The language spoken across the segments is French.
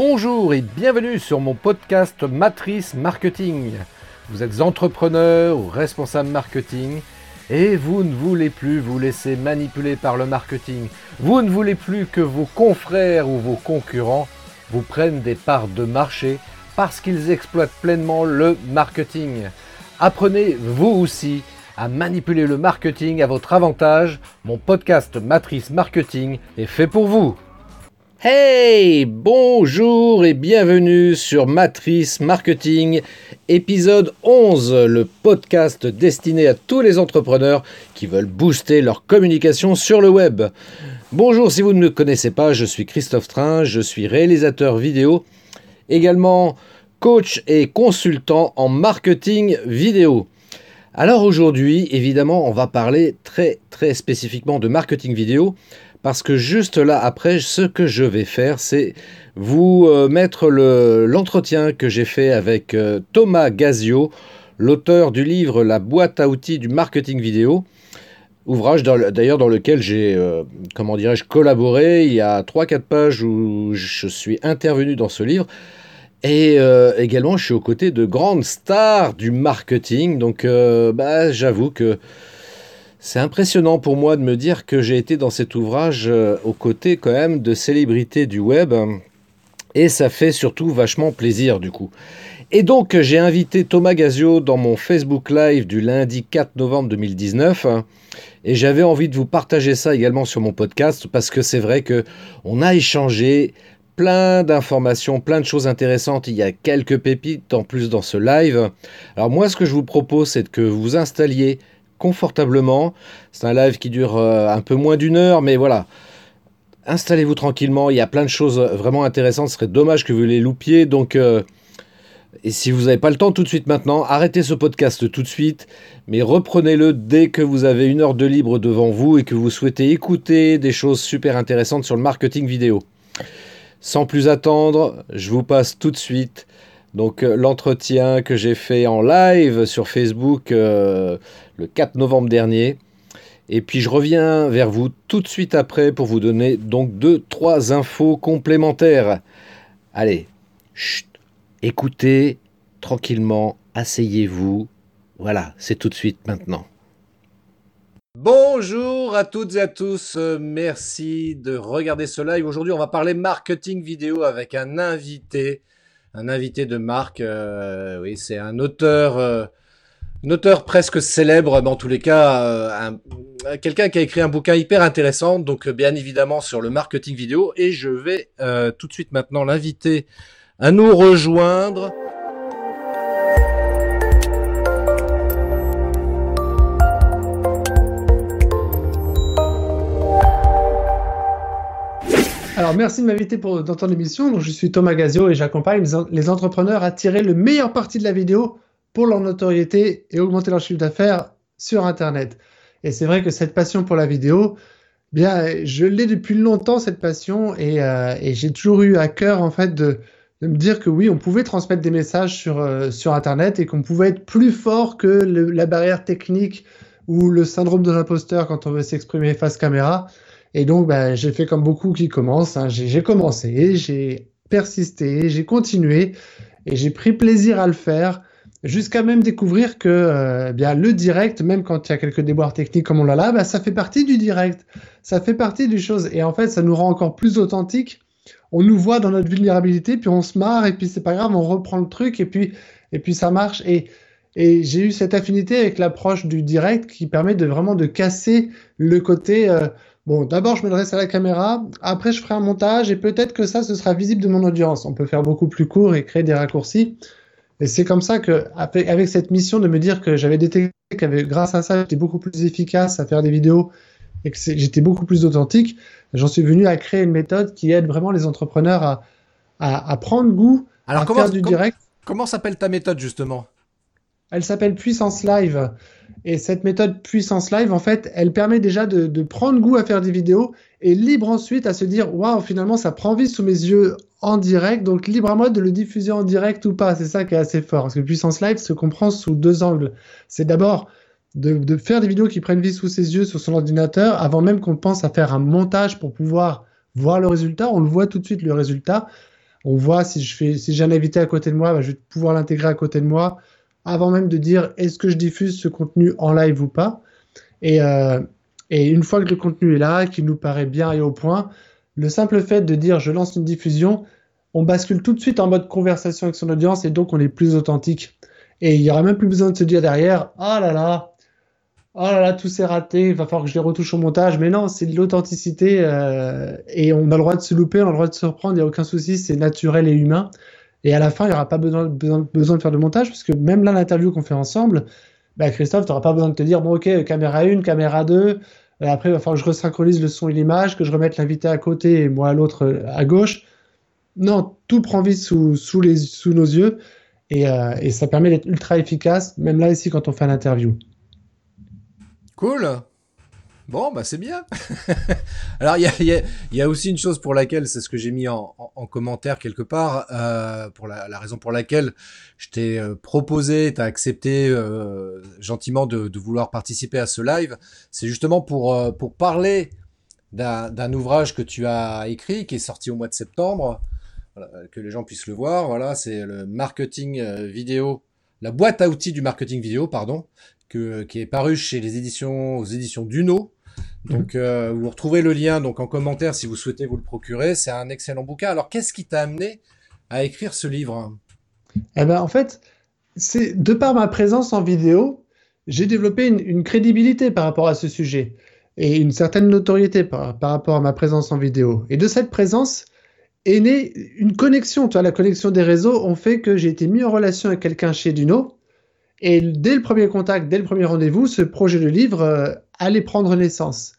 Bonjour et bienvenue sur mon podcast Matrice Marketing. Vous êtes entrepreneur ou responsable marketing et vous ne voulez plus vous laisser manipuler par le marketing. Vous ne voulez plus que vos confrères ou vos concurrents vous prennent des parts de marché parce qu'ils exploitent pleinement le marketing. Apprenez vous aussi à manipuler le marketing à votre avantage. Mon podcast Matrice Marketing est fait pour vous. Hey, bonjour et bienvenue sur Matrice Marketing, épisode 11, le podcast destiné à tous les entrepreneurs qui veulent booster leur communication sur le web. Bonjour, si vous ne me connaissez pas, je suis Christophe Train, je suis réalisateur vidéo, également coach et consultant en marketing vidéo. Alors aujourd'hui, évidemment, on va parler très très spécifiquement de marketing vidéo parce que juste là après, ce que je vais faire, c'est vous euh, mettre l'entretien que j'ai fait avec euh, Thomas Gazio, l'auteur du livre La boîte à outils du marketing vidéo. Ouvrage d'ailleurs dans lequel j'ai, euh, comment dirais-je, collaboré. Il y a 3-4 pages où je suis intervenu dans ce livre. Et également, je suis aux côtés de grandes stars du marketing. Donc, bah, j'avoue que c'est impressionnant pour moi de me dire que j'ai été dans cet ouvrage euh, aux côtés quand même de célébrités du web. Et ça fait surtout vachement plaisir du coup. Et donc j'ai invité Thomas Gazio dans mon Facebook Live du lundi 4 novembre 2019. Et j'avais envie de vous partager ça également sur mon podcast parce que c'est vrai que on a échangé plein d'informations, plein de choses intéressantes. Il y a quelques pépites en plus dans ce live. Alors moi ce que je vous propose c'est que vous installiez confortablement. C'est un live qui dure euh, un peu moins d'une heure, mais voilà. Installez-vous tranquillement, il y a plein de choses vraiment intéressantes, ce serait dommage que vous les loupiez. Donc, euh, et si vous n'avez pas le temps tout de suite maintenant, arrêtez ce podcast tout de suite, mais reprenez-le dès que vous avez une heure de libre devant vous et que vous souhaitez écouter des choses super intéressantes sur le marketing vidéo. Sans plus attendre, je vous passe tout de suite donc euh, l'entretien que j'ai fait en live sur Facebook euh, le 4 novembre dernier. Et puis je reviens vers vous tout de suite après pour vous donner donc deux, trois infos complémentaires. Allez, écoutez tranquillement, asseyez-vous. Voilà, c'est tout de suite maintenant. Bonjour à toutes et à tous, merci de regarder ce live. Aujourd'hui on va parler marketing vidéo avec un invité un invité de marque. Euh, oui, c'est un auteur, euh, un auteur presque célèbre, mais en tous les cas, euh, quelqu'un qui a écrit un bouquin hyper intéressant, donc bien évidemment sur le marketing vidéo. Et je vais tout de suite maintenant l'inviter à nous rejoindre. Alors, merci de m'inviter pour dans ton émission. Donc, je suis Thomas Gazio et j'accompagne les entrepreneurs à tirer le meilleur parti de la vidéo pour leur notoriété et augmenter leur chiffre d'affaires sur Internet. Et c'est vrai que cette passion pour la vidéo, bien, je l'ai depuis longtemps cette passion et, euh, j'ai toujours eu à cœur en fait de, me dire que oui, on pouvait transmettre des messages sur, euh, sur Internet et qu'on pouvait être plus fort que la barrière technique ou le syndrome de l'imposteur quand on veut s'exprimer face caméra. Et donc, ben, j'ai fait comme beaucoup qui commencent. Hein. J'ai commencé, j'ai persisté, j'ai continué et j'ai pris plaisir à le faire jusqu'à même découvrir que euh, bien le direct, même quand il y a quelques déboires techniques comme on l'a là, ben, ça fait partie du direct. Ça fait partie du chose. Et en fait, ça nous rend encore plus authentique. On nous voit dans notre vulnérabilité, puis on se marre, et puis c'est pas grave, on reprend le truc, et puis, et puis ça marche. Et, et j'ai eu cette affinité avec l'approche du direct qui permet de vraiment de casser le côté euh, Bon, d'abord, je m'adresse à la caméra, après, je ferai un montage et peut-être que ça, ce sera visible de mon audience. On peut faire beaucoup plus court et créer des raccourcis. Et c'est comme ça que, avec cette mission de me dire que j'avais détecté qu'avec, grâce à ça, j'étais beaucoup plus efficace à faire des vidéos et que j'étais beaucoup plus authentique, j'en suis venu à créer une méthode qui aide vraiment les entrepreneurs à, à, prendre goût à faire du direct. Comment s'appelle ta méthode, justement? Elle s'appelle Puissance Live. Et cette méthode puissance live, en fait, elle permet déjà de, prendre goût à faire des vidéos et libre ensuite à se dire, waouh, finalement, ça prend vie sous mes yeux en direct, donc libre à moi de le diffuser en direct ou pas. C'est ça qui est assez fort, parce que puissance live se comprend sous deux angles. C'est d'abord de, faire des vidéos qui prennent vie sous ses yeux, sur son ordinateur, avant même qu'on pense à faire un montage pour pouvoir voir le résultat. On le voit tout de suite, le résultat. On voit si je fais, si j'ai un invité à côté de moi, bah, je vais pouvoir l'intégrer à côté de moi avant même de dire est-ce que je diffuse ce contenu en live ou pas. Et, euh, et une fois que le contenu est là, qu'il nous paraît bien et au point, le simple fait de dire je lance une diffusion, on bascule tout de suite en mode conversation avec son audience et donc on est plus authentique. Et il n'y aura même plus besoin de se dire derrière ah là là, oh là là, tout s'est raté, il va falloir que je les retouche au montage. Mais non, c'est de l'authenticité euh, et on a le droit de se louper, on a le droit de se reprendre, il n'y a aucun souci, c'est naturel et humain. Et à la fin, il n'y aura pas besoin, de faire de montage, parce que même là, l'interview qu'on fait ensemble, bah, Christophe, tu n'auras pas besoin de te dire, bon, ok, caméra 1, caméra 2, euh, après, il va falloir que je resynchronise le son et l'image, que je remette l'invité à côté et moi à l'autre euh, à gauche. Non, tout prend vie sous nos yeux et, euh, et ça permet d'être ultra efficace, même là ici quand on fait l'interview. Cool. Bon, bah c'est bien. Alors il y a, aussi une chose pour laquelle, c'est ce que j'ai mis en, en, commentaire quelque part, euh, pour la, raison pour laquelle je t'ai euh, proposé, t'as accepté euh, gentiment de, vouloir participer à ce live, c'est justement pour pour parler d'un ouvrage que tu as écrit, qui est sorti au mois de septembre, que les gens puissent le voir. Voilà, c'est le marketing vidéo, la boîte à outils du marketing vidéo, pardon, que, qui est paru chez les éditions aux éditions Duno. Donc euh, vous retrouvez le lien donc en commentaire si vous souhaitez vous le procurer. C'est un excellent bouquin. Alors qu'est-ce qui t'a amené à écrire ce livre? Eh ben en fait, c'est de par ma présence en vidéo, j'ai développé une, crédibilité par rapport à ce sujet et une certaine notoriété par, rapport à ma présence en vidéo. Et de cette présence est née une connexion. Tu la connexion des réseaux ont fait que j'ai été mis en relation avec quelqu'un chez Duno et dès le premier contact, dès le premier rendez-vous, ce projet de livre euh, allait prendre naissance.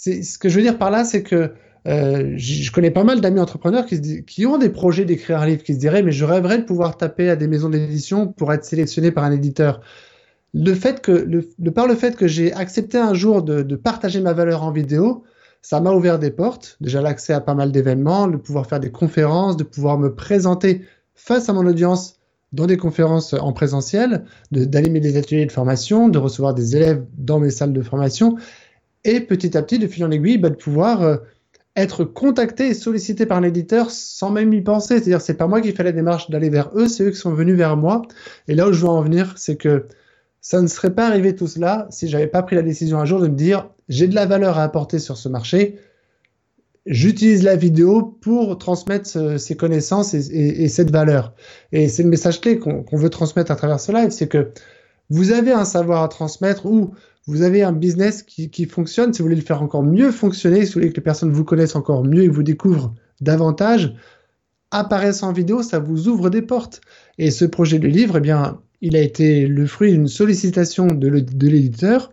Ce que je veux dire par là, c'est que euh, je connais pas mal d'amis entrepreneurs qui, ont des projets d'écrire un livre, qui se diraient, mais je rêverais de pouvoir taper à des maisons d'édition pour être sélectionné par un éditeur. Le fait que, par le fait que j'ai accepté un jour de, de, partager ma valeur en vidéo, ça m'a ouvert des portes. Déjà l'accès à pas mal d'événements, de pouvoir faire des conférences, de pouvoir me présenter face à mon audience dans des conférences en présentiel, d'animer des ateliers de formation, de recevoir des élèves dans mes salles de formation, et petit à petit, de fil en aiguille, bah, de pouvoir euh, être contacté et sollicité par un éditeur sans même y penser. C'est-à-dire, c'est pas moi qui fais la démarche d'aller vers eux, c'est eux qui sont venus vers moi. Et là où je veux en venir, c'est que ça ne serait pas arrivé tout cela si j'avais pas pris la décision un jour de me dire j'ai de la valeur à apporter sur ce marché, j'utilise la vidéo pour transmettre ces connaissances et, et, et cette valeur. Et c'est le message clé qu'on qu veut transmettre à travers ce live, c'est que vous avez un savoir à transmettre ou vous avez un business qui, fonctionne, si vous voulez le faire encore mieux fonctionner, si vous voulez que les personnes vous connaissent encore mieux et vous découvrent davantage, apparaissant en vidéo, ça vous ouvre des portes. Et ce projet de livre, eh bien, il a été le fruit d'une sollicitation de l'éditeur.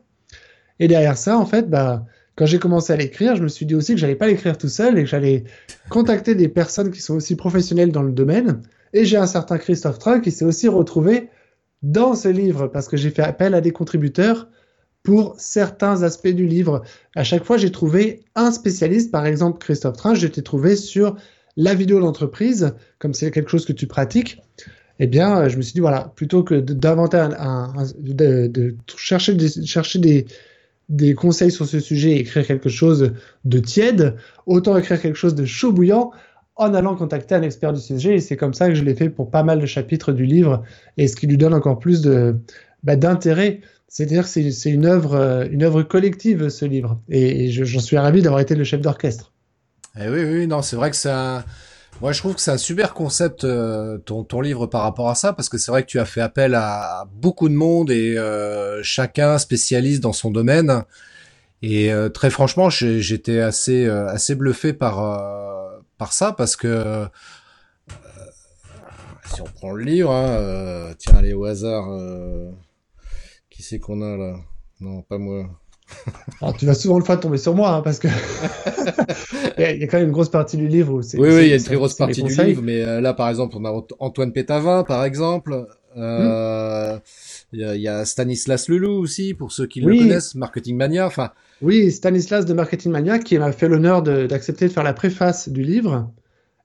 Et derrière ça, en fait, bah, quand j'ai commencé à l'écrire, je me suis dit aussi que j'allais pas l'écrire tout seul et que j'allais contacter des personnes qui sont aussi professionnelles dans le domaine. Et j'ai un certain Christophe Train qui s'est aussi retrouvé dans ce livre parce que j'ai fait appel à des contributeurs pour certains aspects du livre. À chaque fois, j'ai trouvé un spécialiste, par exemple Christophe Train, je t'ai trouvé sur la vidéo d'entreprise, comme c'est quelque chose que tu pratiques. Eh bien, je me suis dit, voilà, plutôt que d'inventer un, de, chercher des, des conseils sur ce sujet et écrire quelque chose de tiède, autant écrire quelque chose de chaud bouillant en allant contacter un expert du sujet. Et c'est comme ça que je l'ai fait pour pas mal de chapitres du livre et ce qui lui donne encore plus de bah, d'intérêt. C'est-à-dire que c'est une œuvre, euh, une œuvre collective, ce livre. Et, j'en suis ravi d'avoir été le chef d'orchestre. Eh oui, oui, non, c'est vrai que ça. Moi, je trouve que c'est un super concept euh, ton, livre par rapport à ça, parce que c'est vrai que tu as fait appel à, beaucoup de monde et euh, chacun spécialiste dans son domaine. Et très franchement, j'étais assez assez bluffé par par ça, parce que euh, si on prend le livre, hein, tiens, allez au hasard, qui c'est qu'on a là? Non, pas moi. Alors, tu vas souvent le fois tomber sur moi, hein, parce que il y, a quand même une grosse partie du livre. Où oui, oui, il y a une très grosse partie du livre, mais euh, là, par exemple, on a Antoine Pétavin, par exemple. Euh, il y, y, a Stanislas Lelou aussi, pour ceux qui oui. le connaissent, Marketing Mania. Enfin. Oui, Stanislas de Marketing Mania, qui m'a fait l'honneur d'accepter de, faire la préface du livre.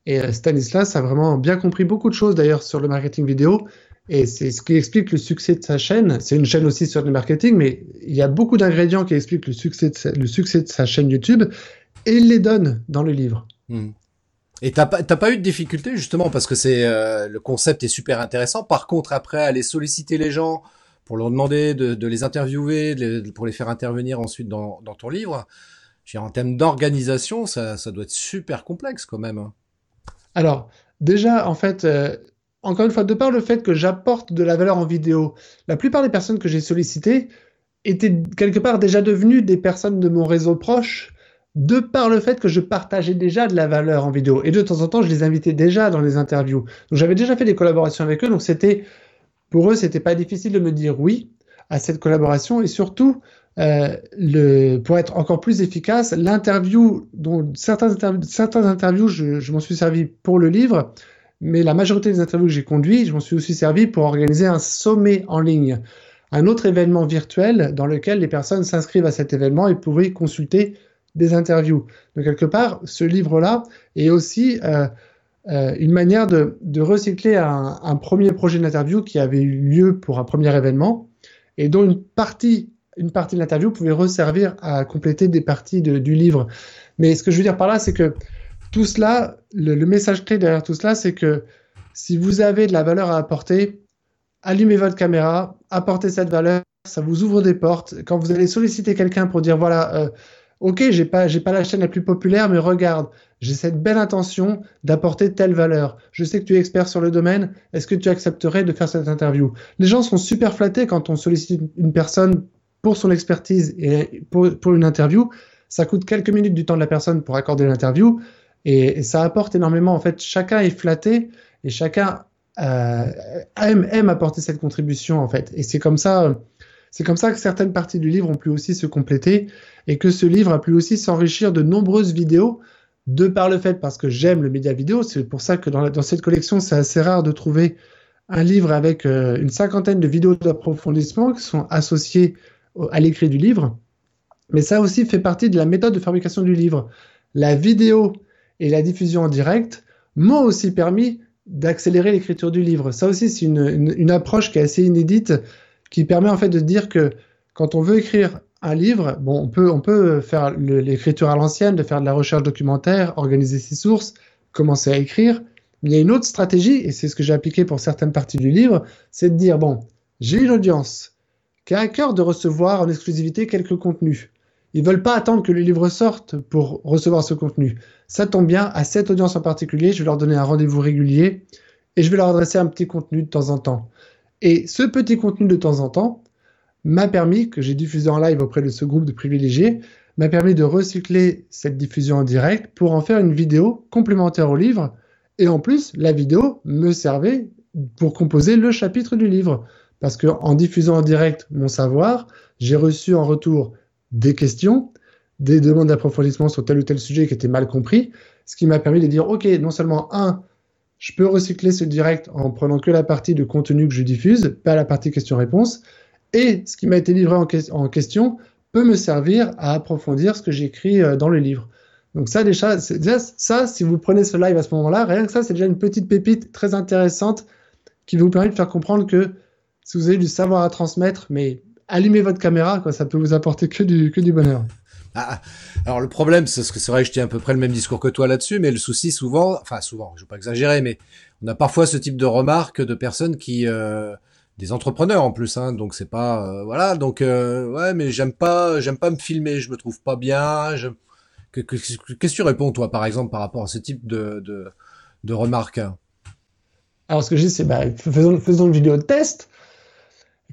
Et euh, Stanislas a vraiment bien compris beaucoup de choses d'ailleurs sur le marketing vidéo. Et c'est ce qui explique le succès de sa chaîne. C'est une chaîne aussi sur le marketing, mais il y a beaucoup d'ingrédients qui expliquent le succès, de sa, le succès de sa chaîne YouTube et il les donne dans le livre. Mmh. Et t'as pas, pas eu de difficulté justement parce que c'est euh, le concept est super intéressant. Par contre, après aller solliciter les gens pour leur demander de, les interviewer, pour les faire intervenir ensuite dans, ton livre, en termes d'organisation, ça, doit être super complexe quand même. Hein. Alors déjà, en fait, euh, encore une fois, de par le fait que j'apporte de la valeur en vidéo, la plupart des personnes que j'ai sollicitées étaient quelque part déjà devenues des personnes de mon réseau proche de par le fait que je partageais déjà de la valeur en vidéo. Et de temps en temps, je les invitais déjà dans les interviews. Donc j'avais déjà fait des collaborations avec eux, donc c'était pour eux, c'était pas difficile de me dire oui à cette collaboration. Et surtout, euh, pour être encore plus efficace, l'interview, dont certains, interviews, je, m'en suis servi pour le livre, mais la majorité des interviews que j'ai conduites, je m'en suis aussi servi pour organiser un sommet en ligne, un autre événement virtuel dans lequel les personnes s'inscrivent à cet événement et pouvaient consulter des interviews. Donc quelque part, ce livre-là est aussi euh, euh, une manière de, recycler un, premier projet d'interview qui avait eu lieu pour un premier événement et dont une partie, une partie de l'interview pouvait resservir à compléter des parties du livre. Mais ce que je veux dire par là, c'est que tout cela, le, message clé derrière tout cela, c'est que si vous avez de la valeur à apporter, allumez votre caméra, apportez cette valeur, ça vous ouvre des portes. Quand vous allez solliciter quelqu'un pour dire voilà, euh, ok, j'ai pas, j'ai pas la chaîne la plus populaire, mais regarde, j'ai cette belle intention d'apporter telle valeur. Je sais que tu es expert sur le domaine. Est-ce que tu accepterais de faire cette interview? Les gens sont super flattés quand on sollicite une personne pour son expertise et pour, pour une interview. Ça coûte quelques minutes du temps de la personne pour accorder l'interview et, ça apporte énormément. En fait, chacun est flatté et chacun euh, aime, apporter cette contribution en fait. Et c'est comme ça. C'est comme ça que certaines parties du livre ont pu aussi se compléter et que ce livre a pu aussi s'enrichir de nombreuses vidéos de par le fait, parce que j'aime le média vidéo, c'est pour ça que dans, cette collection, c'est assez rare de trouver un livre avec euh, une cinquantaine de vidéos d'approfondissement qui sont associées à l'écrit du livre. Mais ça aussi fait partie de la méthode de fabrication du livre. La vidéo et la diffusion en direct m'ont aussi permis d'accélérer l'écriture du livre. Ça aussi, c'est une, approche qui est assez inédite qui permet en fait de dire que quand on veut écrire un livre, bon, on peut, on peut faire l'écriture à l'ancienne, de faire de la recherche documentaire, organiser ses sources, commencer à écrire. Mais il y a une autre stratégie, et c'est ce que j'ai appliqué pour certaines parties du livre, c'est de dire, bon, j'ai une audience qui a à cœur de recevoir en exclusivité quelques contenus. Ils veulent pas attendre que le livre sorte pour recevoir ce contenu. Ça tombe bien, à cette audience en particulier, je vais leur donner un rendez-vous régulier et je vais leur adresser un petit contenu de temps en temps. Et ce petit contenu de temps en temps m'a permis, que j'ai diffusé en live auprès de ce groupe de privilégiés, m'a permis de recycler cette diffusion en direct pour en faire une vidéo complémentaire au livre. Et en plus, la vidéo me servait pour composer le chapitre du livre. Parce qu'en diffusant en direct mon savoir, j'ai reçu en retour des questions, des demandes d'approfondissement sur tel ou tel sujet qui étaient mal compris, ce qui m'a permis de dire, OK, non seulement, un, je peux recycler ce direct en prenant que la partie de contenu que je diffuse, pas la partie question-réponse. Et ce qui m'a été livré en, question peut me servir à approfondir ce que j'écris euh, dans le livre. Donc ça déjà, ça, si vous prenez ce live à ce moment-là, rien que ça, c'est déjà une petite pépite très intéressante qui vous permet de faire comprendre que si vous avez du savoir à transmettre, mais allumez votre caméra, quoi, ça peut vous apporter que du bonheur. Ah, alors le problème, c'est que c'est vrai je tiens à peu près le même discours que toi là-dessus, mais le souci souvent, enfin souvent, je veux pas exagérer, mais on a parfois ce type de remarques de personnes qui, euh, des entrepreneurs en plus, hein, donc c'est pas, euh, voilà, donc euh, ouais, mais j'aime pas, j'aime pas me filmer, je me trouve pas bien. Je... Qu'est-ce que tu réponds toi, par exemple, par rapport à ce type de, de, de remarques? Alors ce que je dis, c'est bah, faisons, faisons une vidéo de test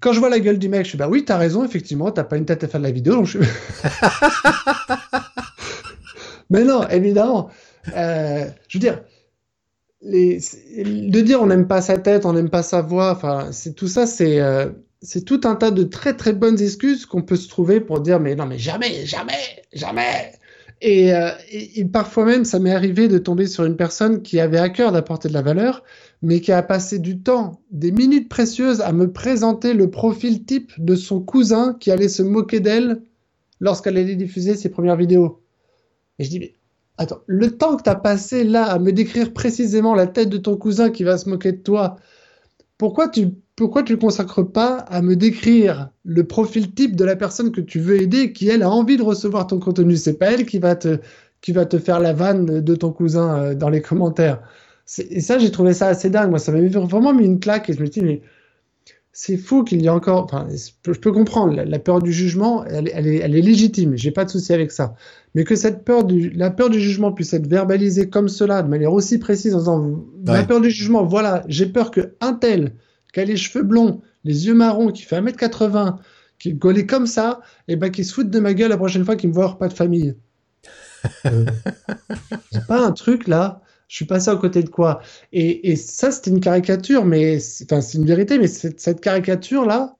quand je vois la gueule du mec, je suis bah oui, t'as raison, effectivement, t'as pas une tête à faire de la vidéo. Donc je... Mais non, évidemment. Euh, je veux dire, de dire on n'aime pas sa tête, on n'aime pas sa voix, enfin, c'est tout ça, c'est euh, c'est tout un tas de très très bonnes excuses qu'on peut se trouver pour dire mais non mais jamais, jamais, jamais. Et, euh, et parfois même, ça m'est arrivé de tomber sur une personne qui avait à cœur d'apporter de la valeur, mais qui a passé du temps, des minutes précieuses, à me présenter le profil type de son cousin qui allait se moquer d'elle lorsqu'elle allait diffuser ses premières vidéos. Et je dis, mais attends, le temps que tu as passé là à me décrire précisément la tête de ton cousin qui va se moquer de toi, pourquoi tu pourquoi tu ne consacres pas à me décrire le profil type de la personne que tu veux aider, qui elle a envie de recevoir ton contenu? C'est pas elle qui va te faire la vanne de ton cousin euh, dans les commentaires. Et ça, j'ai trouvé ça assez dingue. Moi, ça m'avait vraiment mis une claque et je me dis, mais c'est fou qu'il y ait encore. Enfin, je peux comprendre, la, peur du jugement, elle, est, elle est légitime, j'ai pas de souci avec ça. Mais que cette peur du, la peur du jugement puisse être verbalisée comme cela, de manière aussi précise, en disant La peur du jugement, voilà, j'ai peur que un tel, qui a les cheveux blonds, les yeux marrons, qui fait 1m80, qui est gaulé comme ça, et ben qui se fout de ma gueule la prochaine fois qu'il me voit avoir pas de famille. euh, pas un truc là je suis passé à côté de quoi? Et, ça, c'était une caricature, mais enfin, c'est une vérité, mais cette, caricature-là,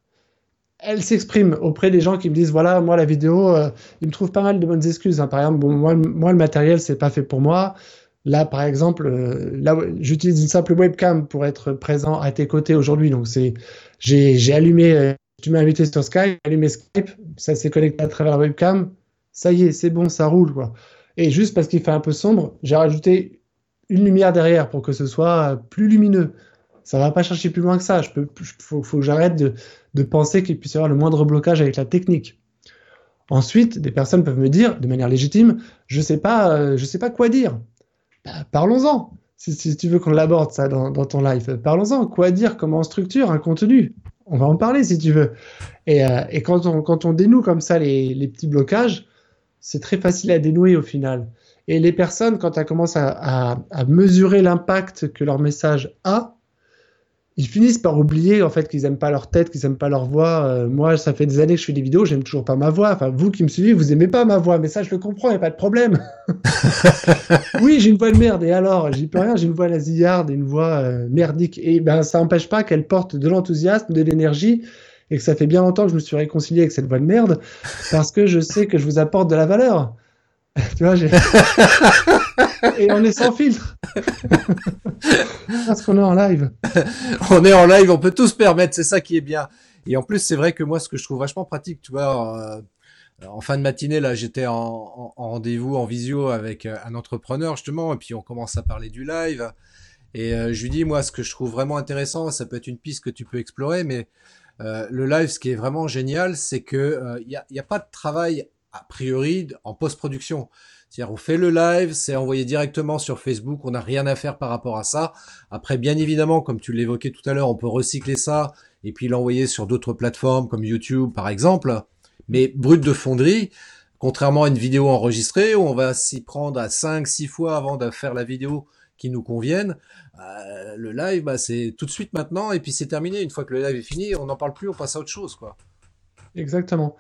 elle s'exprime auprès des gens qui me disent voilà, moi, la vidéo, euh, ils me trouvent pas mal de bonnes excuses. Hein. Par exemple, bon, moi, moi, le matériel, c'est pas fait pour moi. Là, par exemple, euh, là, j'utilise une simple webcam pour être présent à tes côtés aujourd'hui. Donc, c'est, j'ai, allumé, euh, tu m'as invité sur Skype, j'ai allumé Skype, ça s'est connecté à travers la webcam. Ça y est, c'est bon, ça roule, quoi. Et juste parce qu'il fait un peu sombre, j'ai rajouté une lumière derrière pour que ce soit plus lumineux. Ça va pas chercher plus loin que ça. Je peux, faut, que j'arrête de, penser qu'il puisse y avoir le moindre blocage avec la technique. Ensuite, des personnes peuvent me dire, de manière légitime, je sais pas, euh, sais pas quoi dire. Bah, parlons-en. Si, tu veux qu'on l'aborde ça dans, ton live, parlons-en. Quoi dire Comment on structure un contenu? On va en parler si tu veux. Et, euh, quand, on, dénoue comme ça les petits blocages, c'est très facile à dénouer au final. Et les personnes, quand elles commencent à, mesurer l'impact que leur message a, ils finissent par oublier en fait qu'ils aiment pas leur tête, qu'ils aiment pas leur voix. Euh, moi, ça fait des années que je fais des vidéos, j'aime toujours pas ma voix. Enfin, vous qui me suivez, vous aimez pas ma voix, mais ça, je le comprends, y a pas de problème. oui, j'ai une voix de merde, et alors, j'y peux rien, j'ai une voix nasillarde, une voix euh, merdique. Et ben, ça n'empêche pas qu'elle porte de l'enthousiasme, de l'énergie, et que ça fait bien longtemps que je me suis réconcilié avec cette voix de merde, parce que je sais que je vous apporte de la valeur. tu vois, Et on est sans filtre. Parce qu'on est en live. on est en live, on peut tout se permettre, c'est ça qui est bien. Et en plus, c'est vrai que moi, ce que je trouve vachement pratique, tu vois, euh, en fin de matinée, là, j'étais en, rendez-vous, en visio avec euh, un entrepreneur, justement, et puis on commence à parler du live. Et euh, je lui dis, moi, ce que je trouve vraiment intéressant, ça peut être une piste que tu peux explorer, mais le live, ce qui est vraiment génial, c'est que il n'y a, y a pas de travail a priori en post-production. C'est-à-dire on fait le live, c'est envoyé directement sur Facebook, on n'a rien à faire par rapport à ça. Après, bien évidemment, comme tu l'évoquais tout à l'heure, on peut recycler ça et puis l'envoyer sur d'autres plateformes comme YouTube par exemple. Mais brut de fonderie, contrairement à une vidéo enregistrée où on va s'y prendre à 5 six fois avant de faire la vidéo qui nous convienne, euh, le live, bah, c'est tout de suite maintenant et puis c'est terminé. Une fois que le live est fini, on n'en parle plus, on passe à autre chose, quoi. Exactement.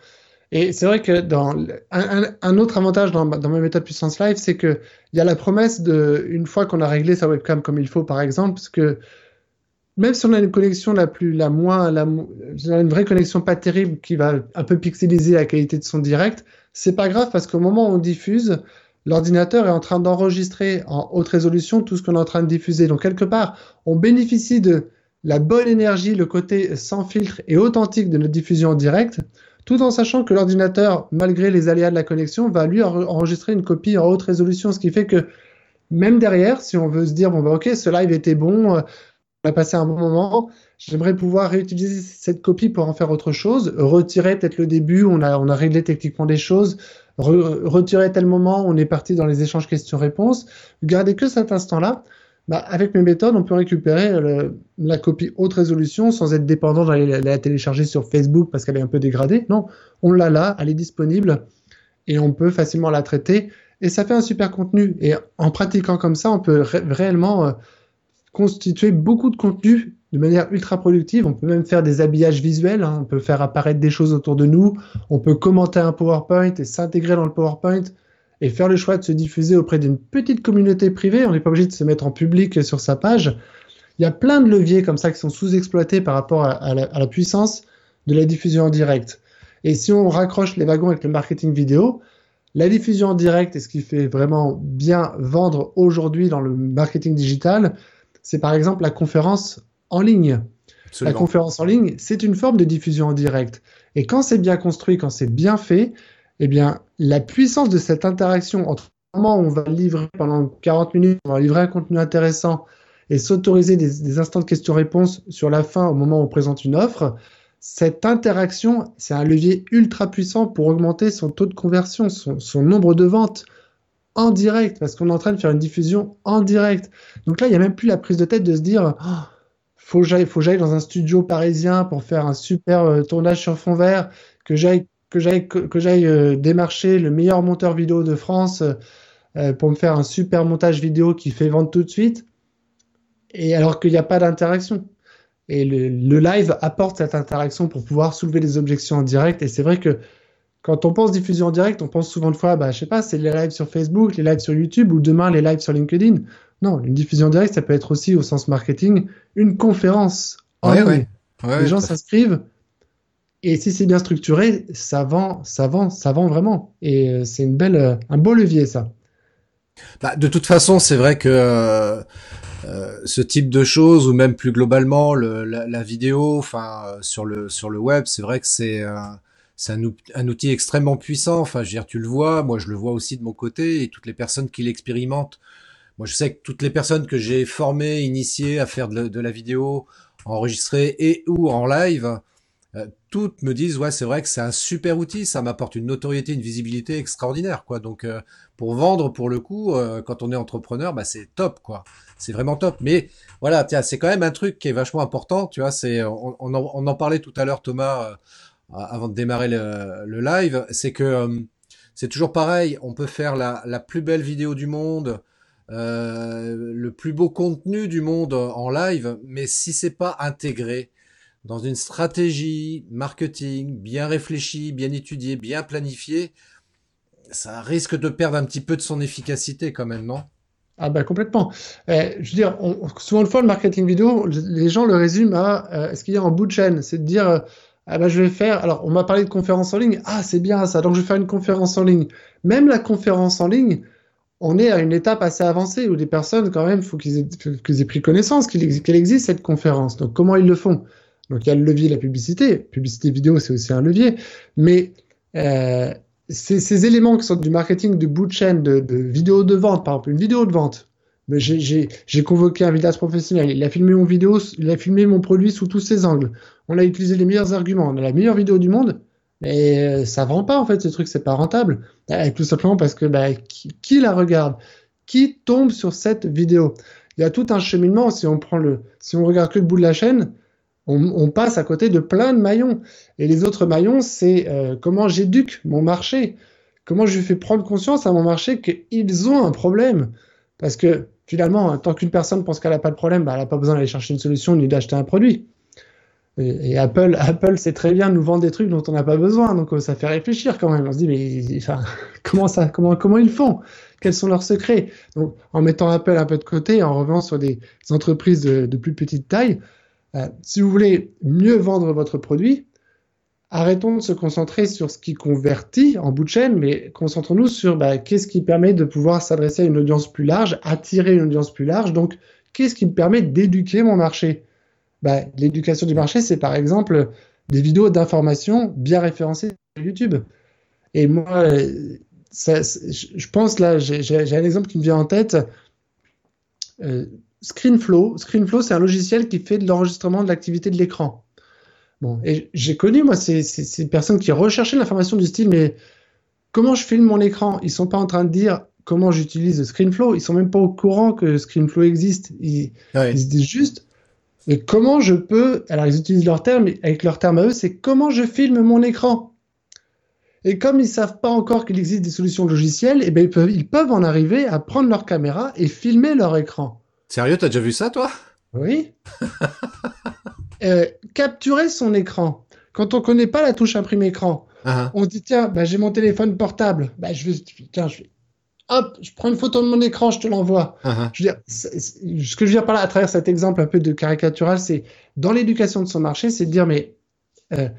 Et c'est vrai que dans un, autre avantage dans, dans, ma méthode puissance live, c'est que il y a la promesse de une fois qu'on a réglé sa webcam comme il faut, par exemple, parce que même si on a une connexion la plus, la moins, la, une vraie connexion pas terrible qui va un peu pixeliser la qualité de son direct, c'est pas grave parce qu'au moment où on diffuse, l'ordinateur est en train d'enregistrer en haute résolution tout ce qu'on est en train de diffuser. Donc quelque part, on bénéficie de la bonne énergie, le côté sans filtre et authentique de notre diffusion en direct, tout en sachant que l'ordinateur, malgré les aléas de la connexion, va lui enregistrer une copie en haute résolution, ce qui fait que même derrière, si on veut se dire, bon, bah, ok, ce live était bon, euh, on a passé un bon moment, j'aimerais pouvoir réutiliser cette copie pour en faire autre chose, retirer peut-être le début, on a, on a réglé techniquement des choses, retirer tel moment, on est parti dans les échanges questions-réponses, garder que cet instant-là, bah, avec mes méthodes, on peut récupérer la copie haute résolution sans être dépendant d'aller la, télécharger sur Facebook parce qu'elle est un peu dégradée. Non, on l'a là, elle est disponible et on peut facilement la traiter et ça fait un super contenu. Et en pratiquant comme ça, on peut réellement euh, constituer beaucoup de contenu de manière ultra productive. On peut même faire des habillages visuels, hein. on peut faire apparaître des choses autour de nous, on peut commenter un PowerPoint et s'intégrer dans le PowerPoint et faire le choix de se diffuser auprès d'une petite communauté privée. On n'est pas obligé de se mettre en public sur sa page. Il y a plein de leviers comme ça qui sont sous-exploités par rapport à, la, puissance de la diffusion en direct. Et si on raccroche les wagons avec le marketing vidéo, la diffusion en direct est ce qui fait vraiment bien vendre aujourd'hui dans le marketing digital, c'est par exemple la conférence en ligne. La conférence en ligne, c'est une forme de diffusion en direct. Et quand c'est bien construit, quand c'est bien fait, eh bien, la puissance de cette interaction entre moment où on va livrer pendant 40 minutes, on va livrer un contenu intéressant et s'autoriser des, instants de questions-réponses sur la fin au moment où on présente une offre, cette interaction, c'est un levier ultra puissant pour augmenter son taux de conversion, son, nombre de ventes en direct, parce qu'on est en train de faire une diffusion en direct. Donc là, il n'y a même plus la prise de tête de se dire, oh, faut que j'aille dans un studio parisien pour faire un super euh, tournage sur fond vert, que j'aille, que j'aille, que, j'aille euh, démarcher le meilleur monteur vidéo de France euh, pour me faire un super montage vidéo qui fait vendre tout de suite. Et alors qu'il n'y a pas d'interaction. Et le, live apporte cette interaction pour pouvoir soulever des objections en direct. Et c'est vrai que quand on pense diffusion en direct, on pense souvent de fois, bah, je sais pas, c'est les lives sur Facebook, les lives sur YouTube ou demain les lives sur LinkedIn. Non, une diffusion en direct, ça peut être aussi au sens marketing une conférence. En ouais, les gens s'inscrivent et si c'est bien structuré, ça vend, ça vend, ça vend vraiment. Et euh, c'est une belle, euh, un beau levier ça. Bah, de toute façon, c'est vrai que euh, ce type de choses ou même plus globalement le, la, vidéo, enfin sur le sur le web, c'est vrai que c'est un, outil extrêmement puissant. Enfin, je veux dire, tu le vois, moi je le vois aussi de mon côté et toutes les personnes qui l'expérimentent. Moi, je sais que toutes les personnes que j'ai formées, initiées à faire de, de la vidéo enregistrée et ou en live, toutes me disent ouais c'est vrai que c'est un super outil, ça m'apporte une notoriété, une visibilité extraordinaire quoi. Donc euh, pour vendre pour le coup, euh, quand on est entrepreneur, bah c'est top quoi. C'est vraiment top. Mais voilà, tiens, c'est quand même un truc qui est vachement important, tu vois. C'est on, en, parlait tout à l'heure Thomas avant de démarrer le, le live, c'est que c'est toujours pareil. On peut faire la, la plus belle vidéo du monde. le plus beau contenu du monde en live, mais si c'est pas intégré, dans une stratégie marketing bien réfléchie, bien étudiée, bien planifiée, ça risque de perdre un petit peu de son efficacité quand même, non? Ah bah complètement. Eh, je veux dire, souvent le fois le marketing vidéo, les gens le résument à euh, ce qu'il y a en bout de chaîne, c'est de dire euh, ah bah je vais faire. Alors on m'a parlé de conférence en ligne, ah c'est bien ça, donc je vais faire une conférence en ligne. Même la conférence en ligne, on est à une étape assez avancée où des personnes quand même, faut qu'ils aient pris connaissance qu'elle existe cette conférence. Donc comment ils le font? Donc il y a le levier de la publicité. Publicité vidéo, c'est aussi un levier. Mais euh, ces, éléments qui sont du marketing de bout de chaîne, de, de vidéo de vente, par exemple, une vidéo de vente. J'ai convoqué un vidéaste professionnel, il a filmé mon vidéo, il a filmé mon produit sous tous ses angles. On a utilisé les meilleurs arguments, on a la meilleure vidéo du monde, mais euh, ça vend pas en fait ce truc, c'est pas rentable. Euh, tout simplement parce que bah, qui, qui, la regarde? Qui tombe sur cette vidéo? Il y a tout un cheminement. Si on prend le, si on regarde que le bout de la chaîne, on, passe à côté de plein de maillons. Et les autres maillons, c'est euh, comment j'éduque mon marché, comment je fais prendre conscience à mon marché qu'ils ont un problème? Parce que finalement, tant qu'une personne pense qu'elle n'a pas de problème, bah, elle n'a pas besoin d'aller chercher une solution ni d'acheter un produit. Et, Apple, Apple, c'est très bien nous vendre des trucs dont on n'a pas besoin, donc euh, ça fait réfléchir quand même. On se dit mais comment ça, comment comment ils font? Quels sont leurs secrets? Donc, en mettant Apple un peu de côté, en revenant sur des entreprises de plus petite taille, euh, si vous voulez mieux vendre votre produit, arrêtons de se concentrer sur ce qui convertit en bout de chaîne, mais concentrons-nous sur bah, qu'est-ce qui permet de pouvoir s'adresser à une audience plus large, attirer une audience plus large. Donc, qu'est-ce qui me permet d'éduquer mon marché? Bah, L'éducation du marché, c'est par exemple des vidéos d'information bien référencées sur YouTube. Et moi, je pense là, j'ai un exemple qui me vient en tête. Euh, ScreenFlow. ScreenFlow, c'est un logiciel qui fait de l'enregistrement de l'activité de l'écran. Bon, et j'ai connu, moi, ces, ces, personnes qui recherchaient l'information du style, mais comment je filme mon écran? Ils sont pas en train de dire comment j'utilise ScreenFlow. Ils sont même pas au courant que ScreenFlow existe. Ils, ils se disent juste, mais comment je peux Alors, ils utilisent leur terme, avec leur terme à eux, c'est comment je filme mon écran. Et comme ils savent pas encore qu'il existe des solutions logicielles, eh ben ils peuvent, ils peuvent en arriver à prendre leur caméra et filmer leur écran. Sérieux, t'as déjà vu ça, toi? Oui. euh, capturer son écran. Quand on connaît pas la touche imprime écran, uh-huh. on se dit tiens, bah, j'ai mon téléphone portable. Bah, je vais, tiens, je hop, je prends une photo de mon écran, je te l'envoie. Uh-huh. Je veux dire, ce que je veux dire par là, à travers cet exemple un peu de caricatural, c'est dans l'éducation de son marché, c'est de dire mais euh,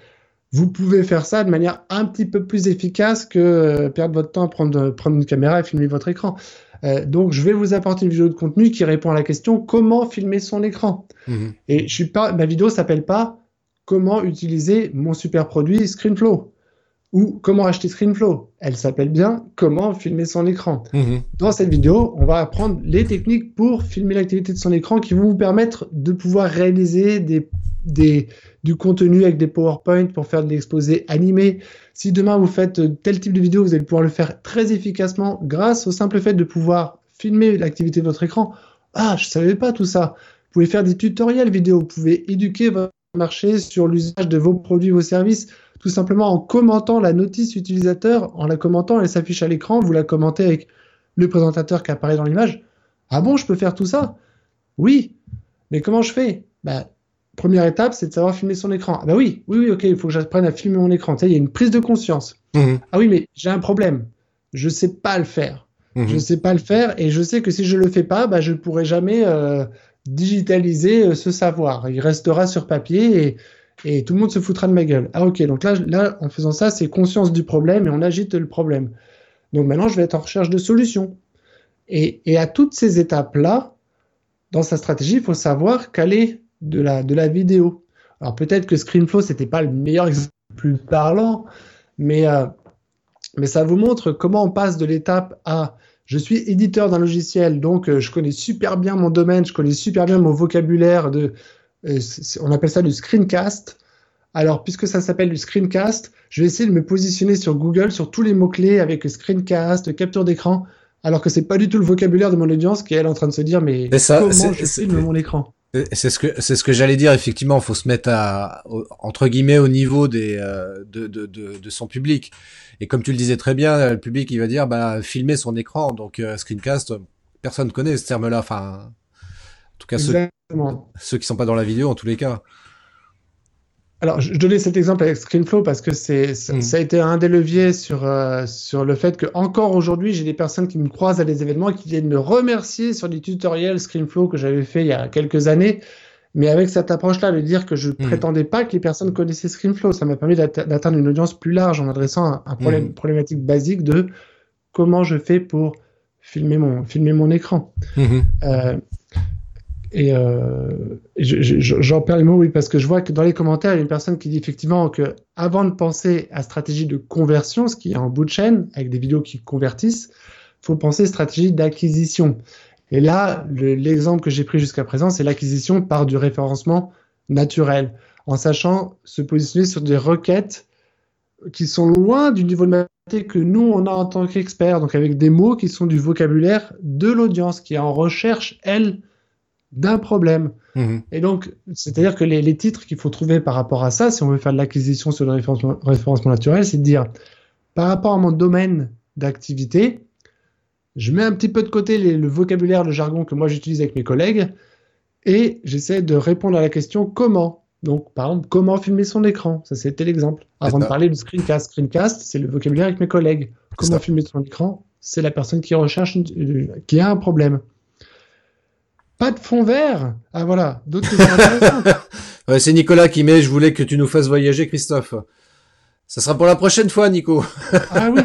vous pouvez faire ça de manière un petit peu plus efficace que euh, perdre votre temps à prendre, prendre une caméra et filmer votre écran. Euh, donc, je vais vous apporter une vidéo de contenu qui répond à la question comment filmer son écran? Mhm. Et je suis pas, ma vidéo s'appelle pas comment utiliser mon super produit ScreenFlow. Ou comment acheter ScreenFlow. Elle s'appelle bien comment filmer son écran. Dans cette vidéo, on va apprendre les techniques pour filmer l'activité de son écran qui vont vous permettre de pouvoir réaliser des, des, du contenu avec des PowerPoint pour faire de l'exposé animé. Si demain vous faites tel type de vidéo, vous allez pouvoir le faire très efficacement grâce au simple fait de pouvoir filmer l'activité de votre écran. Ah, je savais pas tout ça. Vous pouvez faire des tutoriels vidéo, vous pouvez éduquer votre marché sur l'usage de vos produits, vos services tout simplement en commentant la notice utilisateur, en la commentant, elle s'affiche à l'écran, vous la commentez avec le présentateur qui apparaît dans l'image. Ah bon, je peux faire tout ça? Oui, mais comment je fais? Bah, Première étape, c'est de savoir filmer son écran. Ah bah oui, oui, oui, ok, il faut que j'apprenne à filmer mon écran. Tu sais, il y a une prise de conscience. Mhm. Ah oui, mais j'ai un problème. Je sais pas le faire. Mhm. Je sais pas le faire et je sais que si je le fais pas, bah, je ne pourrai jamais euh, digitaliser euh, ce savoir. Il restera sur papier et, et tout le monde se foutra de ma gueule. Ah ok, donc là, là en faisant ça, c'est conscience du problème et on agite le problème. Donc maintenant, je vais être en recherche de solutions. Et, à toutes ces étapes-là, dans sa stratégie, il faut savoir caler de la, de la vidéo. Alors peut-être que ScreenFlow, c'était pas le meilleur exemple le plus parlant, mais, euh, mais ça vous montre comment on passe de l'étape à je suis éditeur d'un logiciel, donc euh, je connais super bien mon domaine, je connais super bien mon vocabulaire de, on appelle ça du screencast. Alors, puisque ça s'appelle du screencast, je vais essayer de me positionner sur Google sur tous les mots-clés avec screencast, capture d'écran, alors que c'est pas du tout le vocabulaire de mon audience qui est elle en train de se dire mais ça, comment je filme mon écran? C'est ce que c'est ce que j'allais dire. Effectivement, il faut se mettre à au- entre guillemets au niveau des euh, de, de, de, de son public. Et comme tu le disais très bien, le public il va dire bah filmer son écran. Donc euh, screencast, personne connaît ce terme-là. Enfin, tout cas ceux, Exactement. ceux qui sont pas dans la vidéo en tous les cas. Alors, je donnais cet exemple avec ScreenFlow parce que c'est, ça, Mm. ça a été un des leviers sur, euh, sur le fait que encore aujourd'hui, j'ai des personnes qui me croisent à des événements et qui viennent me remercier sur des tutoriels ScreenFlow que j'avais fait il y a quelques années. Mais avec cette approche-là, de dire que je prétendais pas que les personnes connaissaient ScreenFlow, ça m'a permis d'atte- d'atteindre une audience plus large en adressant un, un problème, Mm. problématique basique de comment je fais pour filmer mon, filmer mon écran. Mhm. Euh, et euh, je- je- je- j'en perds les mots, oui, parce que je vois que dans les commentaires, il y a une personne qui dit effectivement que avant de penser à stratégie de conversion, ce qui est en bout de chaîne, avec des vidéos qui convertissent, faut penser stratégie d'acquisition. Et là, le- l'exemple que j'ai pris jusqu'à présent, c'est l'acquisition par du référencement naturel, en sachant se positionner sur des requêtes qui sont loin du niveau de maturité que nous, on a en tant qu'experts, donc avec des mots qui sont du vocabulaire de l'audience, qui est en recherche, elle, d'un problème. Mhm. Et donc, c'est-à-dire que les, les titres qu'il faut trouver par rapport à ça, si on veut faire de l'acquisition sur le référencement, référencement naturel, c'est de dire, par rapport à mon domaine d'activité, je mets un petit peu de côté les- le vocabulaire, le jargon que moi j'utilise avec mes collègues, et j'essaie de répondre à la question comment? Donc, par exemple, comment filmer son écran? Ça, c'était l'exemple. Avant de parler du screencast, screencast, c'est le vocabulaire avec mes collègues. Comment filmer son écran? C'est la personne qui recherche, une- euh, qui a un problème. Pas de fond vert Ah voilà, d'autres. Ouais, c'est Nicolas qui met. Je voulais que tu nous fasses voyager, Christophe. Ça sera pour la prochaine fois, Nico. Ah oui,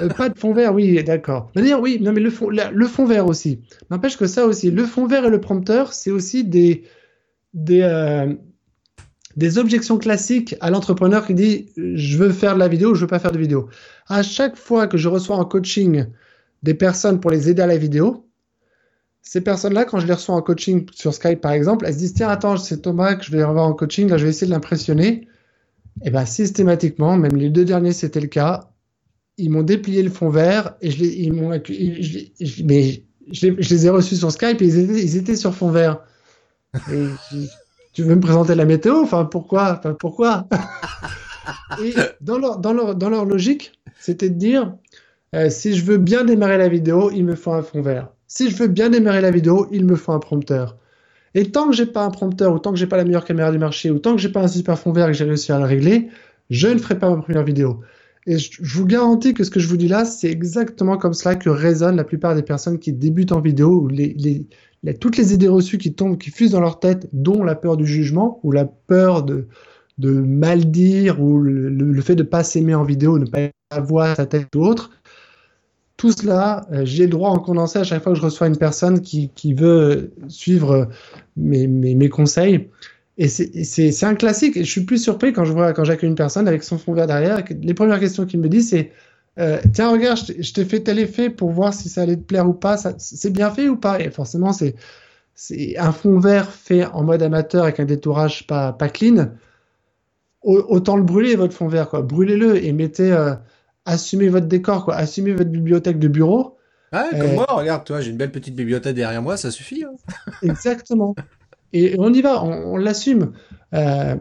euh, pas de fond vert, oui, d'accord. D'ailleurs, oui, non mais le fond, la- le fond vert aussi. N'empêche que ça aussi, le fond vert et le prompteur, c'est aussi des des euh, des objections classiques à l'entrepreneur qui dit je veux faire de la vidéo, je veux pas faire de vidéo. À chaque fois que je reçois en coaching des personnes pour les aider à la vidéo, ces personnes-là, quand je les reçois en coaching sur Skype par exemple, elles se disent tiens attends c'est Thomas que je vais revoir en coaching, là je vais essayer de l'impressionner. Et ben systématiquement, même les deux derniers c'était le cas, ils m'ont déplié le fond vert et je les, ils m'ont je je- mais je les, je les ai reçus sur Skype et ils étaient, ils étaient sur fond vert. Et tu veux me présenter la météo? Enfin pourquoi? Enfin pourquoi? Et dans leur, dans leur, dans leur logique, c'était de dire euh, si je veux bien démarrer la vidéo, il me faut un fond vert. Si je veux bien démarrer la vidéo, il me faut un prompteur. Et tant que j'ai pas un prompteur, ou tant que j'ai pas la meilleure caméra du marché, ou tant que j'ai pas un super fond vert et que j'ai réussi à le régler, je ne ferai pas ma première vidéo. Et je, vous garantis que ce que je vous dis là, c'est exactement comme cela que résonnent la plupart des personnes qui débutent en vidéo, ou toutes les idées reçues qui tombent, qui fusent dans leur tête, dont la peur du jugement, ou la peur de, mal dire, ou le, fait de pas s'aimer en vidéo, ne pas avoir sa tête ou autre. Tout cela, euh, j'ai le droit en condensé à chaque fois que je reçois une personne qui, veut suivre mes, conseils. Et c'est un classique. Je suis plus surpris quand je vois, quand j'accueille une personne avec son fond vert derrière. Les premières questions qu'il me dit, c'est euh, Tiens, regarde, je t'ai fait tel effet pour voir si ça allait te plaire ou pas. C'est bien fait ou pas? Et forcément, c'est un fond vert fait en mode amateur avec un détourage pas, pas clean. Autant le brûler, votre fond vert. Brûlez-le et mettez. Euh, assumez votre décor, quoi. Assumez votre bibliothèque de bureau. Ah, comme euh, moi, regarde, toi, j'ai une belle petite bibliothèque derrière moi, ça suffit. Hein. Exactement. Et on y va, on, l'assume. Euh,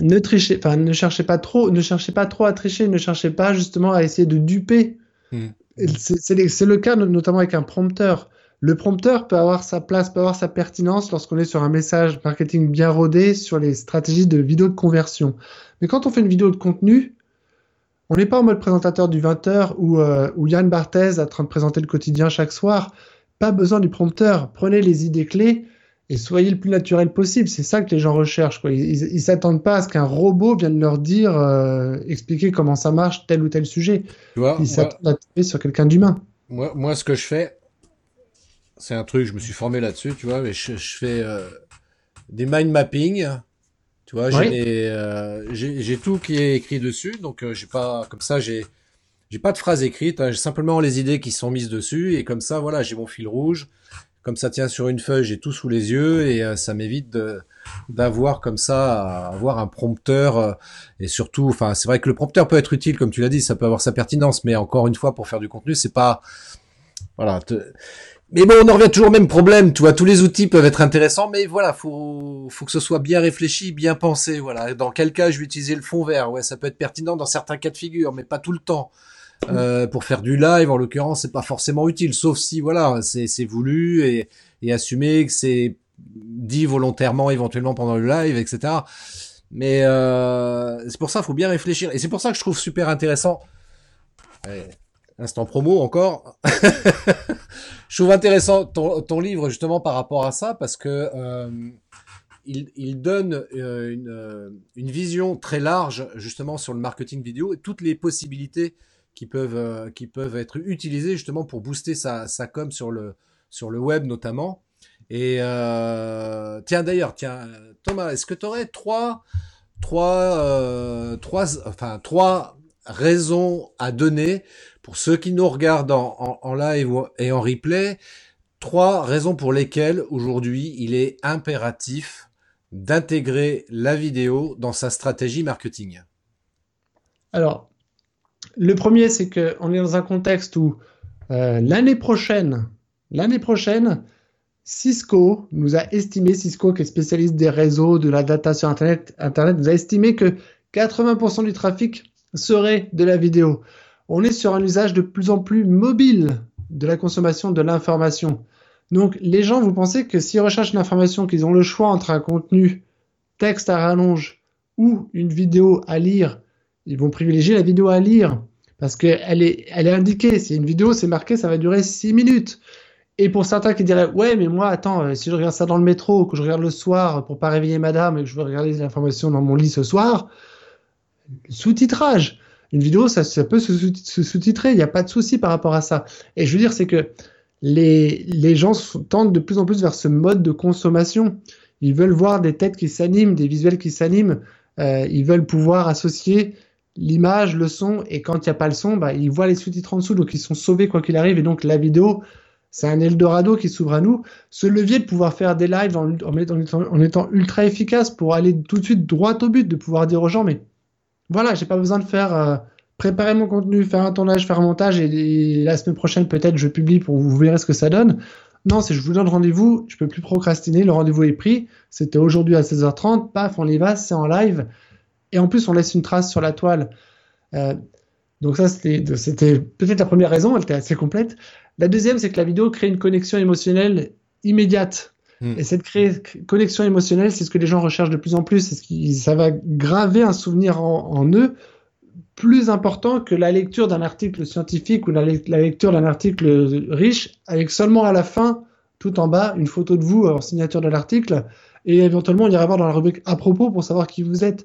ne trichez, enfin, ne cherchez pas trop, ne cherchez pas trop à tricher, ne cherchez pas justement à essayer de duper. Hmm. C'est le cas notamment avec un prompteur. Le prompteur peut avoir sa place, peut avoir sa pertinence lorsqu'on est sur un message marketing bien rodé sur les stratégies de vidéo de conversion. Mais quand on fait une vidéo de contenu, on n'est pas en mode présentateur du 20h ou euh, Yann Barthez en train de présenter le quotidien chaque soir. Pas besoin du prompteur. Prenez les idées clés et soyez le plus naturel possible. C'est ça que les gens recherchent. Ils, ne s'attendent pas à ce qu'un robot vienne leur dire, euh, expliquer comment ça marche tel ou tel sujet. ils s'attendent à tomber sur quelqu'un d'humain. Moi, moi, ce que je fais, c'est un truc, je me suis formé là-dessus, tu vois, mais je, fais euh, des mind mapping tu vois, euh, j'ai tout qui est écrit dessus, donc euh, j'ai pas comme ça j'ai j'ai pas de phrases écrites, hein, j'ai simplement les idées qui sont mises dessus et comme ça voilà j'ai mon fil rouge, comme ça tient sur une feuille j'ai tout sous les yeux et euh, ça m'évite d'avoir comme ça avoir un prompteur et surtout enfin c'est vrai que le prompteur peut être utile comme tu l'as dit ça peut avoir sa pertinence mais encore une fois pour faire du contenu c'est pas voilà mais bon, on en revient toujours au même problème, tu vois, tous les outils peuvent être intéressants, mais voilà, faut, faut que ce soit bien réfléchi, bien pensé, voilà. Dans quel cas je vais utiliser le fond vert? Ouais, ça peut être pertinent dans certains cas de figure, mais pas tout le temps. Euh, pour faire du live, en l'occurrence, c'est pas forcément utile, sauf si, voilà, c'est, voulu et, et assumé que c'est dit volontairement, éventuellement pendant le live, etc. Mais euh, c'est pour ça, faut bien réfléchir. Et c'est pour ça que je trouve super intéressant. Instant promo encore. je trouve intéressant ton, livre justement par rapport à ça parce que euh, il, donne euh, euh, une, vision très large justement sur le marketing vidéo et toutes les possibilités qui peuvent qui peuvent être utilisées justement pour booster sa, sa com sur le sur le web notamment. Et tiens d'ailleurs tiens Thomas, est-ce que tu aurais trois trois trois enfin trois raisons à donner pour ceux qui nous regardent en, live et en replay, trois raisons pour lesquelles aujourd'hui il est impératif d'intégrer la vidéo dans sa stratégie marketing. Alors, le premier, c'est qu'on est dans un contexte où euh, l'année prochaine, l'année prochaine, Cisco nous a estimé, Cisco qui est spécialiste des réseaux, de la data sur Internet, Internet nous a estimé que 80% du trafic serait de la vidéo on est sur un usage de plus en plus mobile de la consommation de l'information. Donc les gens, vous pensez que s'ils recherchent une information, qu'ils ont le choix entre un contenu texte à rallonge ou une vidéo à lire, ils vont privilégier la vidéo à lire parce qu'elle est, elle est indiquée. Si une vidéo, c'est marqué, ça va durer 6 minutes. Et pour certains qui diraient, ouais, mais moi, attends, euh, si je regarde ça dans le métro, que je regarde le soir pour pas réveiller madame et que je veux regarder l'information dans mon lit ce soir, sous-titrage une vidéo, ça, peut se, sous-titrer, il n'y a pas de souci par rapport à ça. Et je veux dire, c'est que les, les gens tendent de plus en plus vers ce mode de consommation. Ils veulent voir des têtes qui s'animent, des visuels qui s'animent. Euh, ils veulent pouvoir associer l'image, le son, et quand il n'y a pas le son, bah, ils voient les sous-titres en dessous, donc ils sont sauvés quoi qu'il arrive. Et donc la vidéo, c'est un Eldorado qui s'ouvre à nous. Ce levier de pouvoir faire des lives en, en, étant ultra efficace pour aller tout de suite droit au but, de pouvoir dire aux gens, mais voilà, j'ai pas besoin de faire euh, préparer mon contenu, faire un tournage, faire un montage et, la semaine prochaine peut-être je publie pour vous verrez ce que ça donne. Non, c'est je vous donne rendez-vous, je peux plus procrastiner, le rendez-vous est pris. C'était aujourd'hui à 16h30, paf, on y va, c'est en live. Et en plus, on laisse une trace sur la toile. Euh, donc ça, c'était peut-être la première raison, elle était assez complète. La deuxième, c'est que la vidéo crée une connexion émotionnelle immédiate. Hmm. Et cette connexion émotionnelle, c'est ce que les gens recherchent de plus en plus. Ce qui, ça va graver un souvenir en, eux plus important que la lecture d'un article scientifique ou la, lecture d'un article riche, avec seulement à la fin, tout en bas, une photo de vous en signature de l'article. Et éventuellement, on ira voir dans la rubrique à propos pour savoir qui vous êtes.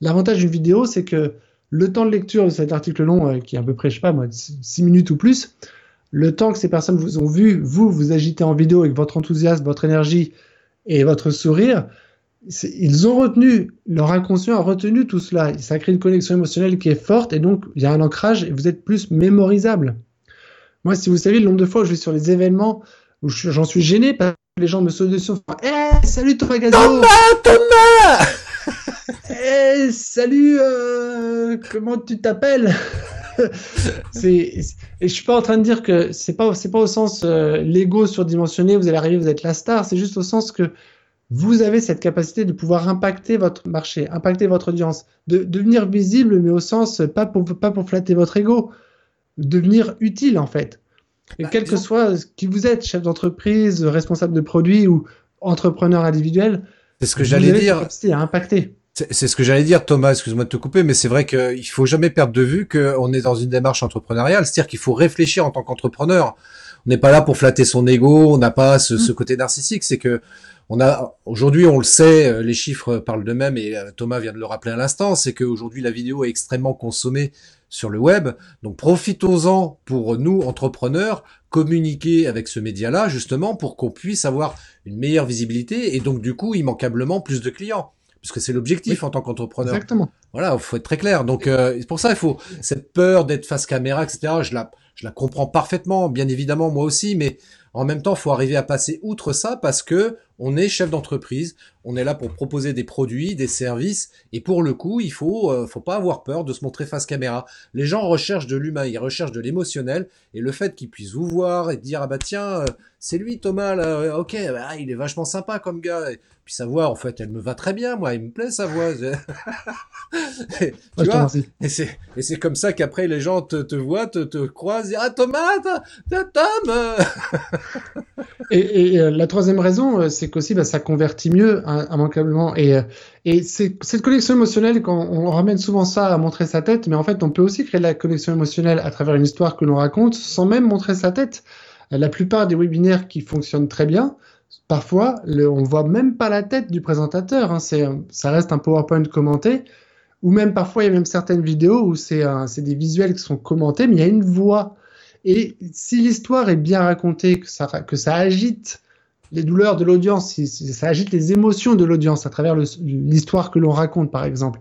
L'avantage d'une vidéo, c'est que le temps de lecture de cet article long, euh, qui est à peu près, je sais pas moi, 6 minutes ou plus, le temps que ces personnes vous ont vu, vous, vous agiter en vidéo avec votre enthousiasme, votre énergie et votre sourire, ils ont retenu, leur inconscient a retenu tout cela. Ça crée une connexion émotionnelle qui est forte et donc il y a un ancrage et vous êtes plus mémorisable. Moi, si vous savez le nombre de fois où je vais sur les événements où j'en suis gêné parce que les gens me sautent dessus, Hé, hey, salut Thomas Gazo Thomas, Thomas Hé, hey, salut, euh, comment tu t'appelles? et je suis pas en train de dire que c'est pas c'est pas au sens euh, l'ego surdimensionné, vous allez arriver, vous êtes la star, c'est juste au sens que vous avez cette capacité de pouvoir impacter votre marché, impacter votre audience, de devenir visible, mais au sens pas pour pas pour flatter votre ego, devenir utile en fait. Et bah, quel que soit qui vous êtes, chef d'entreprise, responsable de produit ou entrepreneur individuel, c'est ce que j'allais dire. À impacter. C'est ce que j'allais dire, Thomas. Excuse-moi de te couper, mais c'est vrai qu'il faut jamais perdre de vue qu'on est dans une démarche entrepreneuriale. C'est-à-dire qu'il faut réfléchir en tant qu'entrepreneur. On n'est pas là pour flatter son ego. On n'a pas ce, ce, mm. côté narcissique. C'est que on a aujourd'hui, on le sait, euh, les chiffres parlent d'eux-mêmes et euh, Thomas vient de le rappeler à l'instant. C'est qu'aujourd'hui, la vidéo est extrêmement consommée sur le web. Donc profitons-en pour nous, entrepreneurs, communiquer avec ce média-là, justement, pour qu'on puisse avoir une meilleure visibilité et donc du coup, immanquablement, plus de clients puisque c'est l'objectif en tant qu'entrepreneur. Exactement. Voilà, il faut être très clair. Donc euh, c'est pour ça il faut cette peur d'être face caméra, etc. Je la je la comprends parfaitement, bien évidemment moi aussi, mais en même temps, il faut arriver à passer outre ça parce que on est chef d'entreprise, on est là pour proposer des produits, des services, et pour le coup, il faut, euh, faut pas avoir peur de se montrer face caméra. Les gens recherchent de l'humain, ils recherchent de l'émotionnel, et le fait qu'ils puissent vous voir et dire ah bah tiens, euh, c'est lui Thomas là, ok, bah, il est vachement sympa comme gars, et puis sa voix en fait, elle me va très bien, moi, il me plaît sa voix. tu vois et c'est et c'est comme ça qu'après les gens te, te voient, te, te croisent, et, ah Thomas, t'es Tom. et, et euh, la troisième raison, c'est qu'aussi bah, ça convertit mieux immanquablement. Et, euh, et cette connexion émotionnelle, on ramène souvent ça à montrer sa tête, mais en fait, on peut aussi créer la connexion émotionnelle à travers une histoire que l'on raconte sans même montrer sa tête. La plupart des webinaires qui fonctionnent très bien, parfois, on voit même pas la tête du présentateur. Hein, c'est, ça reste un PowerPoint commenté. Ou même parfois, il y a même certaines vidéos où c'est, c'est des visuels qui sont commentés, mais il y a une voix. Et si l'histoire est bien racontée, que ça, que ça agite les douleurs de l'audience, ça agite les émotions de l'audience à travers l'histoire que l'on raconte, par exemple.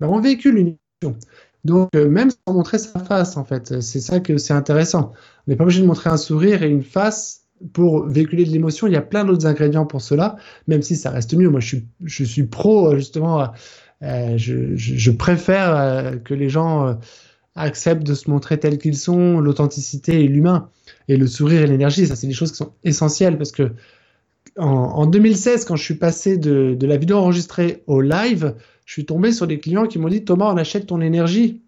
On véhicule une émotion. Donc, euh, même sans montrer sa face, en fait, c'est ça que c'est intéressant. On n'est pas obligé de montrer un sourire et une face pour véhiculer de l'émotion. Il y a plein d'autres ingrédients pour cela, même si ça reste mieux. Moi, je suis, pro, euh, justement, euh, je, préfère que les gens acceptent de se montrer tels qu'ils sont, l'authenticité et l'humain. Et le sourire et l'énergie, ça, c'est des choses qui sont essentielles parce que en, 2016, quand je suis passé de, la vidéo enregistrée au live, je suis tombé sur des clients qui m'ont dit Thomas, on achète ton énergie.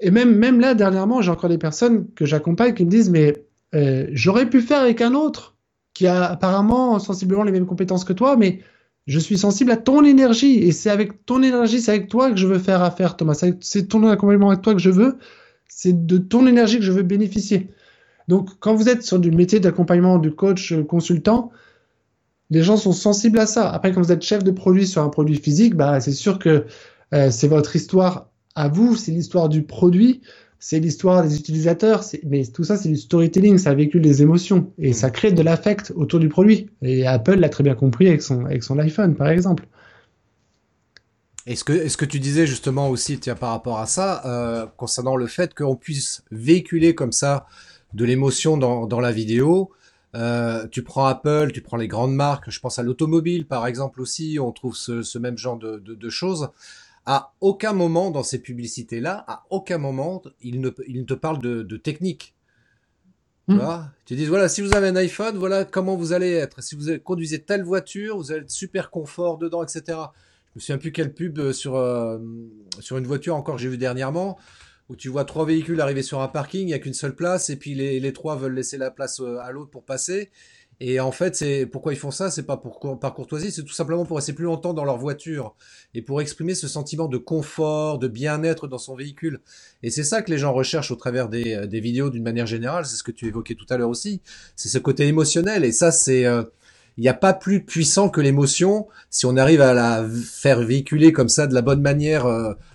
Et même, même là, dernièrement, j'ai encore des personnes que j'accompagne qui me disent Mais euh, j'aurais pu faire avec un autre qui a apparemment sensiblement les mêmes compétences que toi, mais je suis sensible à ton énergie et c'est avec ton énergie, c'est avec toi que je veux faire affaire, Thomas. C'est ton accompagnement avec toi que je veux. C'est de ton énergie que je veux bénéficier. Donc, quand vous êtes sur du métier d'accompagnement du coach euh, consultant, les gens sont sensibles à ça. Après, quand vous êtes chef de produit sur un produit physique, bah, c'est sûr que euh, c'est votre histoire à vous, c'est l'histoire du produit, c'est l'histoire des utilisateurs, mais tout ça, c'est du storytelling, ça véhicule des émotions et ça crée de l'affect autour du produit. Et Apple l'a très bien compris avec son, avec son iPhone, par exemple. Est-ce que, est-ce que tu disais justement aussi, tiens, par rapport à ça, euh, concernant le fait qu'on puisse véhiculer comme ça de l'émotion dans, dans la vidéo, euh, tu prends Apple, tu prends les grandes marques, je pense à l'automobile par exemple aussi, on trouve ce, même genre de, choses. À aucun moment dans ces publicités-là, à aucun moment, ils ne, te parlent de, technique. Tu hmm. vois? Tu dis, voilà, si vous avez un iPhone, voilà comment vous allez être. Si vous conduisez telle voiture, vous allez être super confort dedans, etc. Je me souviens plus quelle pub sur, euh, sur une voiture encore j'ai vu dernièrement où tu vois trois véhicules arriver sur un parking, il n'y a qu'une seule place, et puis les, les, trois veulent laisser la place euh, à l'autre pour passer. Et en fait, c'est pourquoi ils font ça, c'est pas pour par courtoisie, c'est tout simplement pour rester plus longtemps dans leur voiture et pour exprimer ce sentiment de confort, de bien-être dans son véhicule. Et c'est ça que les gens recherchent au travers des, euh, des vidéos d'une manière générale. C'est ce que tu évoquais tout à l'heure aussi. C'est ce côté émotionnel. Et ça, c'est euh, il n'y a pas plus puissant que l'émotion si on arrive à la faire véhiculer comme ça de la bonne manière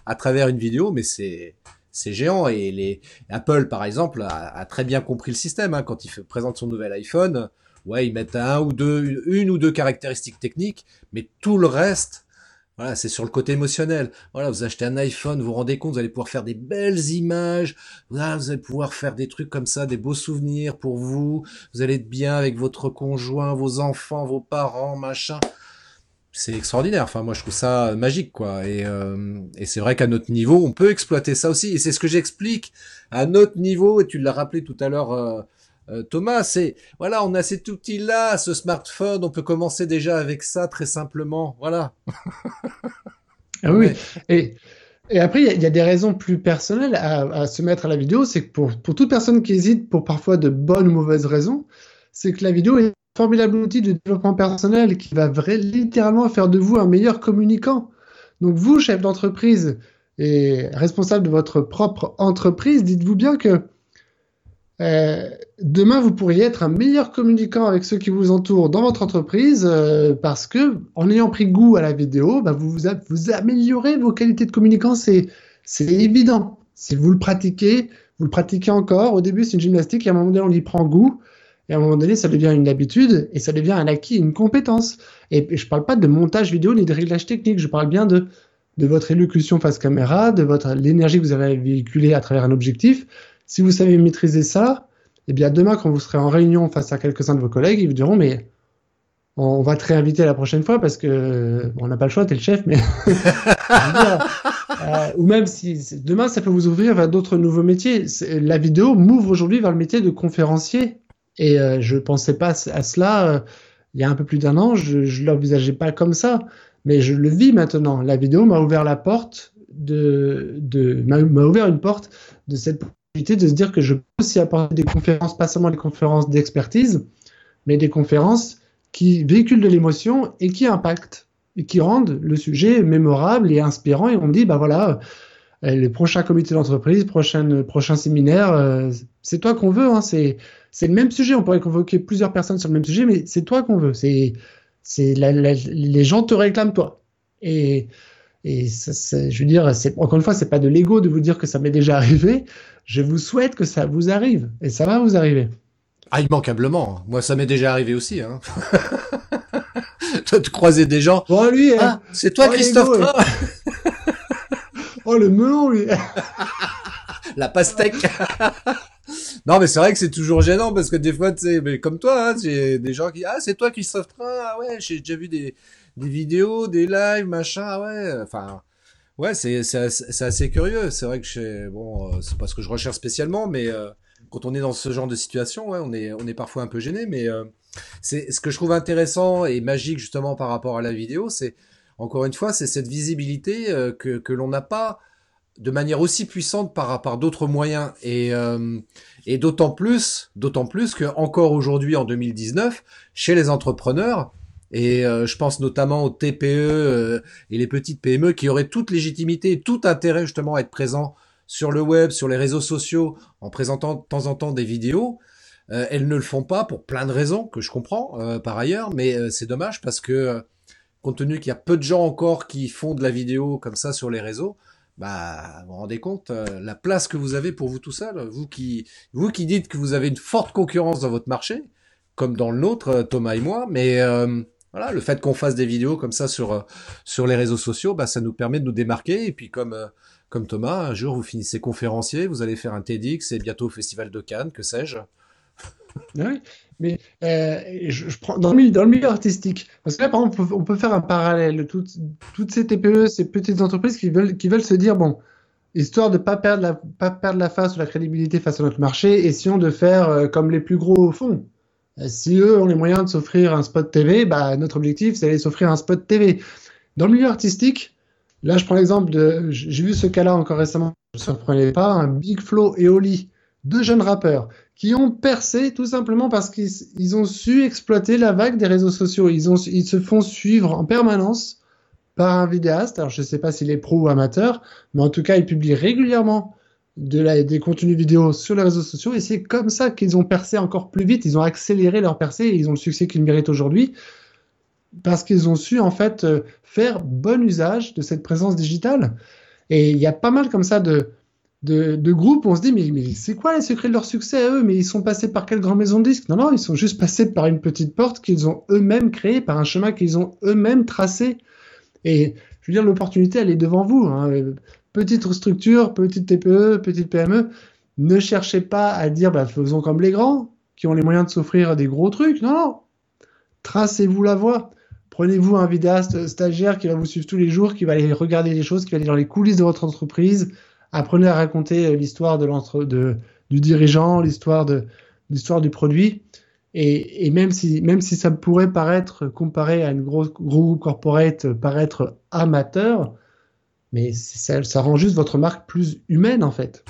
à travers une vidéo. Mais c'est c'est géant et les Apple par exemple a, très bien compris le système hein. quand il présente son nouvel iPhone ouais, ils mettent un ou deux, une ou deux caractéristiques techniques, mais tout le reste, voilà, c'est sur le côté émotionnel. Voilà, vous achetez un iPhone, vous vous rendez compte, vous allez pouvoir faire des belles images, vous allez pouvoir faire des trucs comme ça, des beaux souvenirs pour vous, vous allez être bien avec votre conjoint, vos enfants, vos parents, machin. C'est extraordinaire. Enfin, moi, je trouve ça magique, quoi. Et, euh, et c'est vrai qu'à notre niveau, on peut exploiter ça aussi. Et c'est ce que j'explique à notre niveau. Et tu l'as rappelé tout à l'heure, euh, euh, Thomas, c'est voilà, on a cet outil-là, ce smartphone, on peut commencer déjà avec ça très simplement, voilà. ah oui, et, et après il y, a des raisons plus personnelles à, se mettre à la vidéo, c'est que pour, pour toute personne qui hésite pour parfois de bonnes ou mauvaises raisons, c'est que la vidéo est un formidable outil de développement personnel qui va vrai, littéralement faire de vous un meilleur communicant. Donc vous, chef d'entreprise et responsable de votre propre entreprise, dites-vous bien que euh, demain, vous pourriez être un meilleur communicant avec ceux qui vous entourent dans votre entreprise euh, parce que, en ayant pris goût à la vidéo, bah, vous, vous, améliorez vos qualités de communicant. C'est, évident. Si vous le pratiquez, vous le pratiquez encore. Au début, c'est une gymnastique et à un moment donné, on y prend goût. Et à un moment donné, ça devient une habitude et ça devient un acquis, une compétence. Et, je ne parle pas de montage vidéo ni de réglage technique. Je parle bien de, de votre élocution face caméra, de votre l'énergie que vous avez véhiculée à travers un objectif si vous savez maîtriser ça, eh bien demain, quand vous serez en réunion face à quelques-uns de vos collègues, ils vous diront mais on va te réinviter la prochaine fois parce que on n'a pas le choix, tu es le chef, mais euh, ou même si demain ça peut vous ouvrir vers d'autres nouveaux métiers. La vidéo m'ouvre aujourd'hui vers le métier de conférencier et euh, je pensais pas à cela euh, il y a un peu plus d'un an. Je, ne l'envisageais pas comme ça, mais je le vis maintenant. La vidéo m'a ouvert la porte de m'a ouvert une porte de cette de se dire que je peux aussi apporter des conférences, pas seulement des conférences d'expertise, mais des conférences qui véhiculent de l'émotion et qui impactent et qui rendent le sujet mémorable et inspirant. Et on me dit, bah voilà, euh, les prochains comités d'entreprise, prochain, prochain séminaire, euh, c'est toi qu'on veut. Hein, c'est le même sujet. On pourrait convoquer plusieurs personnes sur le même sujet, mais c'est toi qu'on veut. C'est les gens te réclament toi. Et et ça, je veux dire, encore une fois, c'est pas de l'ego de vous dire que ça m'est déjà arrivé. Je vous souhaite que ça vous arrive. Et ça va vous arriver. Ah, immanquablement. Moi, ça m'est déjà arrivé aussi. Hein. de croiser des gens. Oh, lui, hein. ah, c'est toi, oh, Christophe Oh, le melon, lui. La pastèque. non, mais c'est vrai que c'est toujours gênant parce que des fois, tu sais, mais comme toi, hein, j'ai des gens qui, ah, c'est toi, Christophe Train. Ah ouais, j'ai déjà vu des, des vidéos, des lives, machin, ah ouais, enfin, ouais, c'est c'est assez curieux. C'est vrai que je, bon, euh, c'est pas ce que je recherche spécialement, mais euh, quand on est dans ce genre de situation, ouais, on est on est parfois un peu gêné, mais euh, c'est ce que je trouve intéressant et magique justement par rapport à la vidéo, c'est encore une fois, c'est cette visibilité que que l'on n'a pas de manière aussi puissante par rapport d'autres moyens et et d'autant plus d'autant plus que encore aujourd'hui en 2019 chez les entrepreneurs et euh, je pense notamment aux TPE euh, et les petites PME qui auraient toute légitimité tout intérêt justement à être présents sur le web, sur les réseaux sociaux, en présentant de temps en temps des vidéos. Euh, elles ne le font pas pour plein de raisons que je comprends par ailleurs, mais c'est dommage parce que compte tenu qu'il y a peu de gens encore qui font de la vidéo comme ça sur les réseaux, bah vous vous rendez compte la place que vous avez pour vous tout seul, vous qui vous qui dites que vous avez une forte concurrence dans votre marché, comme dans le nôtre, Thomas et moi, mais voilà, le fait qu'on fasse des vidéos comme ça sur euh, sur les réseaux sociaux, bah ça nous permet de nous démarquer. Et puis comme euh, comme Thomas, un jour vous finissez conférencier, vous allez faire un TEDx et bientôt au Festival de Cannes, que sais-je. Oui, mais euh, je, prends dans le, milieu artistique. Parce que là, par exemple, on peut, faire un parallèle. Toutes, ces TPE, ces petites entreprises qui veulent, se dire, bon, histoire de pas pas perdre la face ou la crédibilité face à notre marché, essayons de faire comme les plus gros. Euh, si eux ont les moyens de s'offrir un spot TV, bah, notre objectif, c'est d'aller s'offrir un spot TV. Dans le milieu artistique, là, je prends l'exemple de. J'ai vu ce cas-là encore récemment, je ne surprenais pas, un Big Flo et Oli, deux jeunes rappeurs, qui ont percé tout simplement parce qu'ils ont su exploiter la vague des réseaux sociaux. Ils se font suivre en permanence par un vidéaste. Alors, je ne sais pas s'il est pro ou amateur, mais en tout cas, il publie régulièrement de des contenus vidéo sur les réseaux sociaux et c'est comme ça qu'ils ont percé encore plus vite, ils ont accéléré leur percée et ils ont le succès qu'ils méritent aujourd'hui parce qu'ils ont su en fait euh, faire bon usage de cette présence digitale. Et il y a pas mal comme ça de, de, groupes, on se dit, mais, mais c'est quoi les secrets de leur succès à eux? Mais ils sont passés par quelle grande maison de disques? Non, non, ils sont juste passés par une petite porte qu'ils ont eux-mêmes créée, par un chemin qu'ils ont eux-mêmes tracé. Et je veux dire, l'opportunité, elle est devant vous. Hein. Petite structure, petite TPE, petite PME, ne cherchez pas à dire, bah, faisons comme les grands, qui ont les moyens de s'offrir des gros trucs. Non, non. Tracez-vous la voie. Prenez-vous un vidéaste stagiaire qui va vous suivre tous les jours, qui va aller regarder les choses, qui va aller dans les coulisses de votre entreprise. Apprenez à raconter euh, l'histoire de, de du dirigeant, l'histoire de l'histoire du produit. Et, même si même si ça pourrait paraître comparé à une grosse gros corporate paraître amateur, mais ça, ça, rend juste votre marque plus humaine en fait.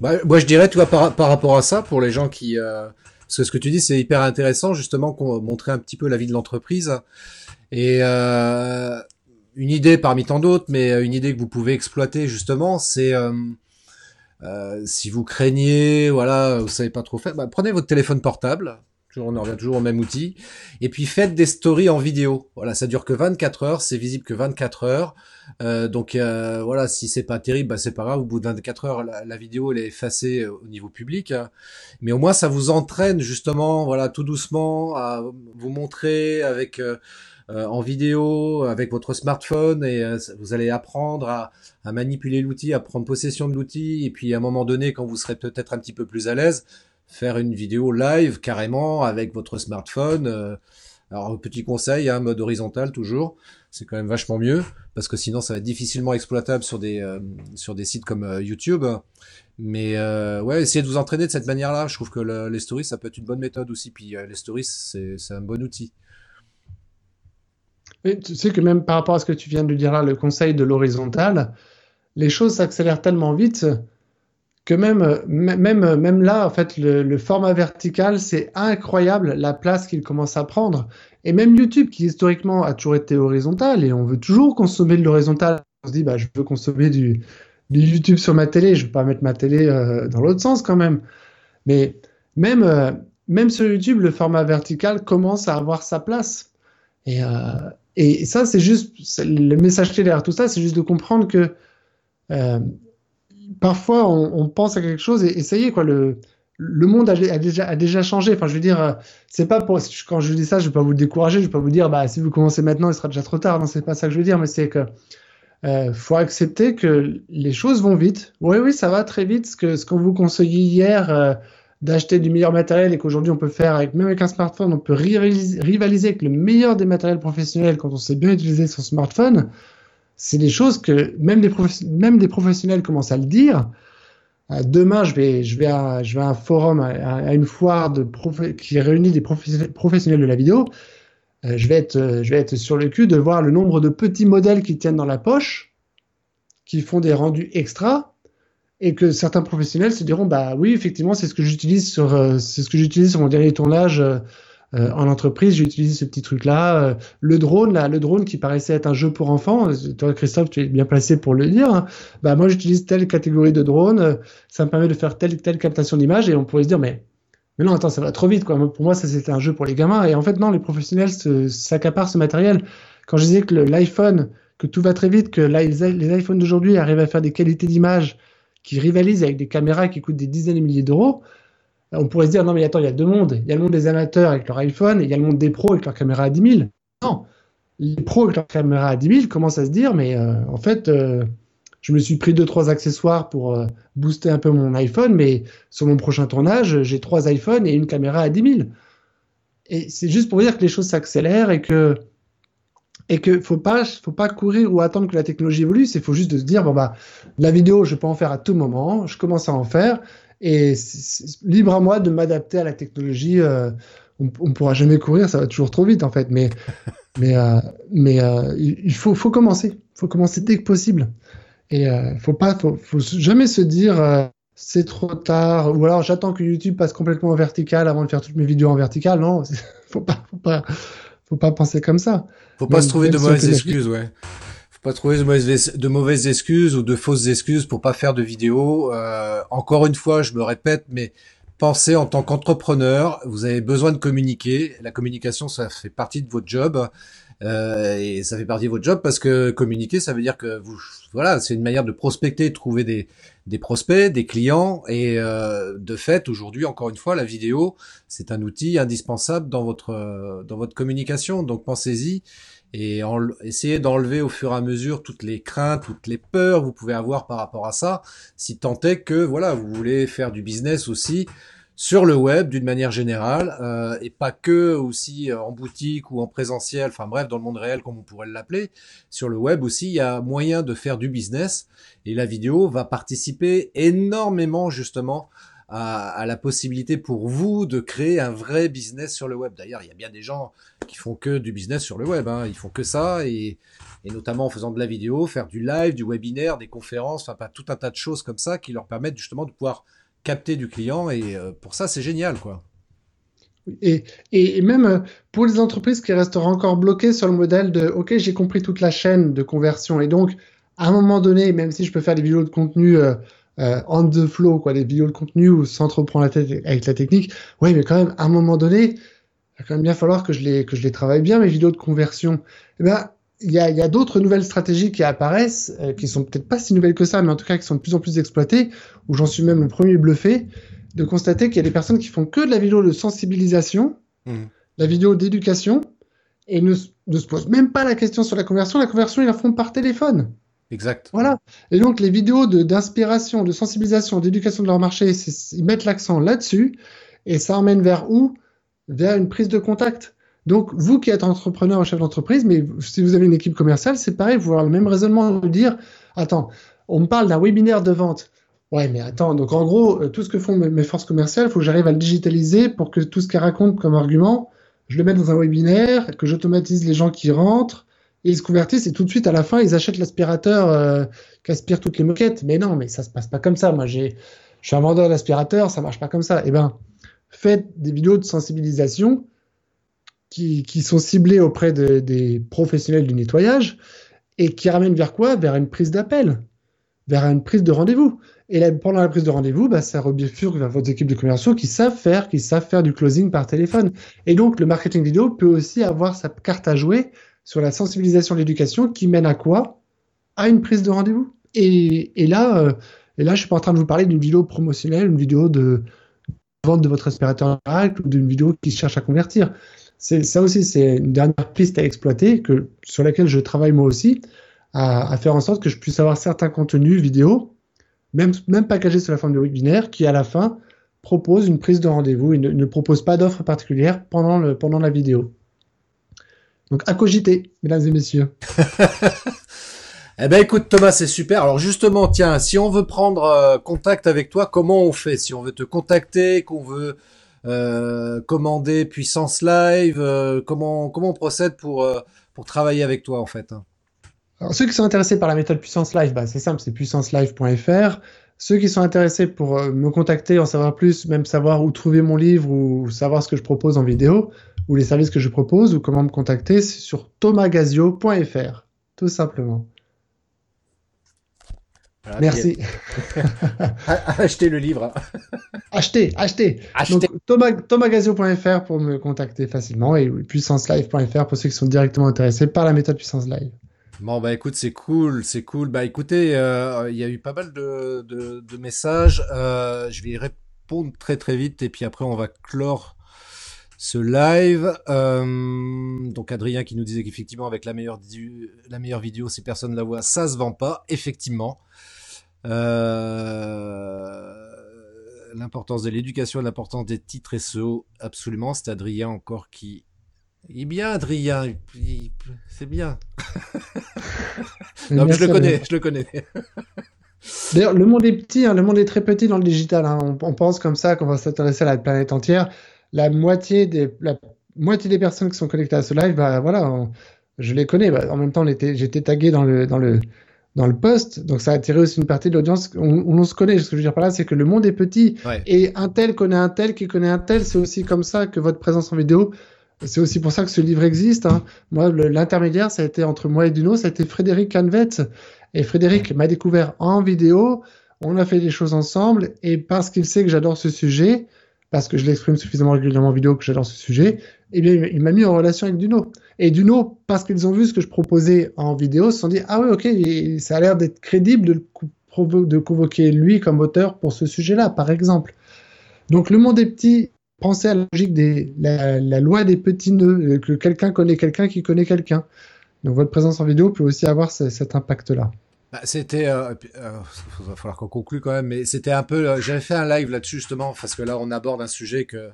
Bah, moi je dirais, tu vois, par, par rapport à ça, pour les gens qui, euh, parce que ce que tu dis c'est hyper intéressant justement, qu'on montrer un petit peu la vie de l'entreprise. Et euh, une idée parmi tant d'autres, mais une idée que vous pouvez exploiter justement, c'est euh, si vous craignez, voilà, vous savez pas trop faire, bah, prenez votre téléphone portable. On en revient toujours au même outil. Et puis faites des stories en vidéo. Voilà, ça dure que 24 heures, c'est visible que 24 heures. Euh, donc euh, voilà, si c'est pas terrible, bah, c'est pas grave. Au bout de 24 heures, la, vidéo est effacée au niveau public. Mais au moins ça vous entraîne justement, voilà, tout doucement à vous montrer avec euh, en vidéo avec votre smartphone et euh, vous allez apprendre à manipuler l'outil, à prendre possession de l'outil et puis à un moment donné, quand vous serez peut-être un petit peu plus à l'aise, faire une vidéo live carrément avec votre smartphone. Euh, alors petit conseil, hein, mode horizontal toujours, c'est quand même vachement mieux parce que sinon ça va être difficilement exploitable sur des sur des sites comme YouTube. Mais euh, ouais, essayez de vous entraîner de cette manière-là. Je trouve que les stories ça peut être une bonne méthode aussi. Puis les stories c'est un bon outil tu sais que même par rapport à ce que tu viens de dire là, le conseil de l'horizontal, les choses s'accélèrent tellement vite que même, même, même là, en fait, le, format vertical, c'est incroyable la place qu'il commence à prendre. Et même YouTube, qui historiquement a toujours été horizontal, et on veut toujours consommer de l'horizontal, on se dit, bah, je veux consommer du, YouTube sur ma télé, je ne veux pas mettre ma télé euh, dans l'autre sens quand même. Mais même, euh, même sur YouTube, le format vertical commence à avoir sa place. Et, euh, et ça, c'est juste le message clé derrière tout ça, c'est juste de comprendre que parfois on, pense à quelque chose et, ça y est quoi, le, le monde a, déjà, a déjà changé. Enfin, je veux dire, euh, c'est pas pour quand je dis ça, je vais pas vous décourager, je vais pas vous dire bah si vous commencez maintenant, il sera déjà trop tard. Non, c'est pas ça que je veux dire, mais c'est que euh, faut accepter que les choses vont vite. Oui, oui, ça va très vite. Ce que ce qu'on vous conseillait hier. Euh, d'acheter du meilleur matériel et qu'aujourd'hui on peut faire avec même avec un smartphone, on peut rivaliser, avec le meilleur des matériels professionnels quand on sait bien utiliser son smartphone. C'est des choses que même des, professionnels commencent à le dire. Euh, demain, je vais, à, un forum, à, une foire qui réunit des professionnels de la vidéo. Euh, je, vais être, euh, je vais être sur le cul de voir le nombre de petits modèles qui tiennent dans la poche, qui font des rendus extra, et que certains professionnels se diront bah oui effectivement c'est ce que j'utilise sur mon dernier tournage euh, euh, en entreprise j'ai utilisé ce petit truc là le drone là le drone qui paraissait être un jeu pour enfants toi Christophe tu es bien placé pour le dire hein. bah moi j'utilise telle catégorie de drone ça me permet de faire telle telle captation d'image et on pourrait se dire mais mais non attends ça va trop vite quoi. Pour moi ça c'était un jeu pour les gamins et en fait non les professionnels s'accaparent ce matériel. Quand je disais que l'iPhone que tout va très vite que les iPhones d'aujourd'hui arrivent à faire des qualités d'image qui rivalisent avec des caméras qui coûtent des dizaines de milliers d'euros, on pourrait se dire non mais attends, il y a deux mondes. Il y a le monde des amateurs avec leur iPhone et il y a le monde des pros avec leur caméra à 10 000. Non, les pros avec leur caméra à 10 000 commencent à se dire mais euh, en fait, euh, je me suis pris deux trois accessoires pour euh, booster un peu mon iPhone, mais sur mon prochain tournage, j'ai trois iPhones et une caméra à 10 000. Et c'est juste pour dire que les choses s'accélèrent et que et que faut pas faut pas courir ou attendre que la technologie évolue c'est faut juste de se dire bon bah la vidéo je peux en faire à tout moment je commence à en faire et libre à moi de m'adapter à la technologie euh, on, on pourra jamais courir ça va toujours trop vite en fait mais mais euh, mais euh, il faut faut commencer faut commencer dès que possible et euh, faut pas faut, faut jamais se dire c'est trop tard ou alors j'attends que YouTube passe complètement en vertical avant de faire toutes mes vidéos en vertical non faut pas faut pas faut pas penser comme ça. Faut pas se trouver de mauvaises excuses, ouais. Faut pas trouver de mauvaises, excuses ou de fausses excuses pour pas faire de vidéos. Euh, encore une fois, je me répète, mais pensez en tant qu'entrepreneur, vous avez besoin de communiquer. La communication, ça fait partie de votre job. Euh, et ça fait partie de votre job parce que communiquer, ça veut dire que vous, voilà, c'est une manière de prospecter, de trouver des, des prospects, des clients. Et euh, de fait, aujourd'hui, encore une fois, la vidéo, c'est un outil indispensable dans votre dans votre communication. Donc pensez-y et en, essayez d'enlever au fur et à mesure toutes les craintes, toutes les peurs que vous pouvez avoir par rapport à ça, si tant est que voilà, vous voulez faire du business aussi sur le web d'une manière générale euh, et pas que aussi euh, en boutique ou en présentiel, enfin bref dans le monde réel comme on pourrait l'appeler. Sur le web aussi, il y a moyen de faire du business et la vidéo va participer énormément justement à, la possibilité pour vous de créer un vrai business sur le web. D'ailleurs, il y a bien des gens qui font que du business sur le web. Hein. Ils font que ça et, et, notamment en faisant de la vidéo, faire du live, du webinaire, des conférences, enfin pas tout un tas de choses comme ça qui leur permettent justement de pouvoir capter du client et euh, pour ça c'est génial quoi. Et, et, même euh, pour les entreprises qui resteront encore bloquées sur le modèle de OK, j'ai compris toute la chaîne de conversion et donc à un moment donné, même si je peux faire des vidéos de contenu euh, euh, on the flow, quoi, des vidéos de contenu ou sans trop prendre la tête avec la technique. Oui, mais quand même, à un moment donné, il va quand même bien falloir que je les, que je les travaille bien, mes vidéos de conversion. Eh ben, il y a, y a d'autres nouvelles stratégies qui apparaissent, euh, qui sont peut-être pas si nouvelles que ça, mais en tout cas qui sont de plus en plus exploitées, où j'en suis même le premier bluffé, de constater qu'il y a des personnes qui font que de la vidéo de sensibilisation, mmh. la vidéo d'éducation, et ne, ne se posent même pas la question sur la conversion. La conversion, ils la font par téléphone. Exact. Voilà. Et donc, les vidéos d'inspiration, de, sensibilisation, d'éducation de leur marché, ils mettent l'accent là-dessus et ça emmène vers où? Vers une prise de contact. Donc, vous qui êtes entrepreneur ou chef d'entreprise, mais si vous avez une équipe commerciale, c'est pareil, vous avez le même raisonnement de dire Attends, on me parle d'un webinaire de vente. Ouais, mais attends, donc en gros, euh, tout ce que font mes forces commerciales, il faut que j'arrive à le digitaliser pour que tout ce qu'elles racontent comme argument, je le mette dans un webinaire, que j'automatise les gens qui rentrent, ils se convertissent et tout de suite à la fin ils achètent l'aspirateur euh, qui aspire toutes les moquettes. Mais non, mais ça se passe pas comme ça. Moi, j'ai, je suis un vendeur d'aspirateur, ça marche pas comme ça. Eh ben, faites des vidéos de sensibilisation qui, qui sont ciblées auprès de, des professionnels du nettoyage et qui ramènent vers quoi? Vers une prise d'appel, vers une prise de rendez-vous. Et là, pendant la prise de rendez-vous, bah, ça rebifurque vers votre équipe de commerciaux qui savent faire, qui savent faire du closing par téléphone. Et donc, le marketing vidéo peut aussi avoir sa carte à jouer sur la sensibilisation de l'éducation qui mène à quoi? À une prise de rendez-vous. Et, là, euh, et là, je suis pas en train de vous parler d'une vidéo promotionnelle, une vidéo de vente de votre aspirateur ou d'une vidéo qui cherche à convertir. Ça aussi, c'est une dernière piste à exploiter sur laquelle je travaille moi aussi, à, faire en sorte que je puisse avoir certains contenus vidéo, même packagés sous la forme de webinaire, qui à la fin propose une prise de rendez-vous et ne, propose pas d'offre particulière pendant la vidéo. Donc à cogiter, mesdames et messieurs. eh ben écoute Thomas, c'est super. Alors justement, tiens, si on veut prendre euh, contact avec toi, comment on fait? Si on veut te contacter, qu'on veut euh, commander Puissance Live, euh, comment comment on procède pour pour travailler avec toi en fait hein? Alors ceux qui sont intéressés par la méthode Puissance Live, bah, c'est simple, c'est puissancelive.fr. Ceux qui sont intéressés pour me contacter, en savoir plus, même savoir où trouver mon livre ou savoir ce que je propose en vidéo, ou les services que je propose ou comment me contacter, c'est sur thomasgazio.fr, tout simplement. Merci. achetez le livre. achetez, achetez. achetez. Donc, thomasgazio.fr pour me contacter facilement et puissancelive.fr pour ceux qui sont directement intéressés par la méthode Puissance Live. Bon bah écoute c'est cool c'est cool bah écoutez euh, il y a eu pas mal de, de, messages euh, je vais y répondre très très vite et puis après on va clore ce live. Euh, donc Adrien qui nous disait qu'effectivement avec la meilleure, la meilleure vidéo, si personne la voit, ça se vend pas. Effectivement. Euh, l'importance de l'éducation, l'importance des titres SEO, absolument. C'est Adrien encore qui... Il est bien Adrien, c'est bien. non, mais je le connais, je le connais. D'ailleurs, le monde est petit, hein, le monde est très petit dans le digital. Hein. On, on, pense comme ça qu'on va s'intéresser à la planète entière la moitié des, la moitié des personnes qui sont connectées à ce live, bah voilà, je les connais. Bah, en même temps, j'étais tagué dans le, dans le, dans le post, donc ça a attiré aussi une partie de l'audience. On, on, se connaît. Ce que je veux dire par là, c'est que le monde est petit et un tel connaît un tel qui connaît un tel. C'est aussi comme ça que votre présence en vidéo. C'est aussi pour ça que ce livre existe. Hein. Moi, l'intermédiaire, ça a été entre moi et Duno, ça a été Frédéric Canvet. Et Frédéric m'a découvert en vidéo. On a fait des choses ensemble et parce qu'il sait que j'adore ce sujet, parce que je l'exprime suffisamment régulièrement en vidéo que j'adore ce sujet, eh bien, il m'a mis en relation avec Duno. Et Duno, parce qu'ils ont vu ce que je proposais en vidéo, se sont dit, ah oui, ok, ça a l'air d'être crédible de, convoquer lui comme auteur pour ce sujet-là, par exemple. Donc, le monde est petit. Pensez à la logique des, la, loi des petits nœuds, euh, que quelqu'un connaît quelqu'un qui connaît quelqu'un. Donc, votre présence en vidéo peut aussi avoir cet impact-là. Bah, c'était, euh, euh, va falloir qu'on conclue quand même, mais c'était un peu, euh, j'avais fait un live là-dessus justement parce que là on aborde un sujet que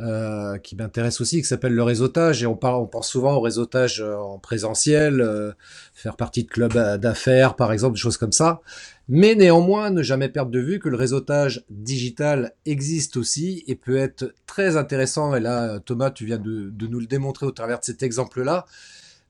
euh, qui m'intéresse aussi, qui s'appelle le réseautage et on parle, on pense souvent au réseautage en présentiel, faire partie de clubs d'affaires par exemple, des choses comme ça. Mais néanmoins, ne jamais perdre de vue que le réseautage digital existe aussi et peut être très intéressant. Et là, Thomas, tu viens de, de nous le démontrer au travers de cet exemple-là.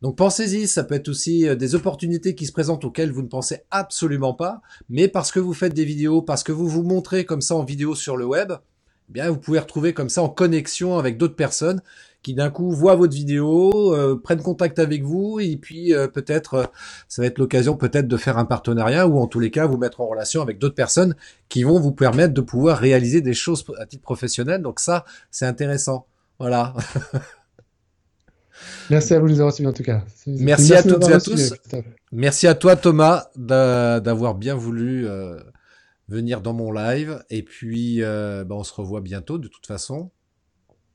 Donc pensez-y, ça peut être aussi euh, des opportunités qui se présentent auxquelles vous ne pensez absolument pas, mais parce que vous faites des vidéos, parce que vous vous montrez comme ça en vidéo sur le web, eh bien vous pouvez retrouver comme ça en connexion avec d'autres personnes qui d'un coup voient votre vidéo, euh, prennent contact avec vous et puis euh, peut-être ça va être l'occasion peut-être de faire un partenariat ou en tous les cas vous mettre en relation avec d'autres personnes qui vont vous permettre de pouvoir réaliser des choses à titre professionnel. Donc ça, c'est intéressant. Voilà. Merci à vous de nous avoir suivis en tout cas. Merci à toutes et à tous. Merci à toi Thomas d'avoir bien voulu euh, venir dans mon live. Et puis, euh, bah, on se revoit bientôt de toute façon.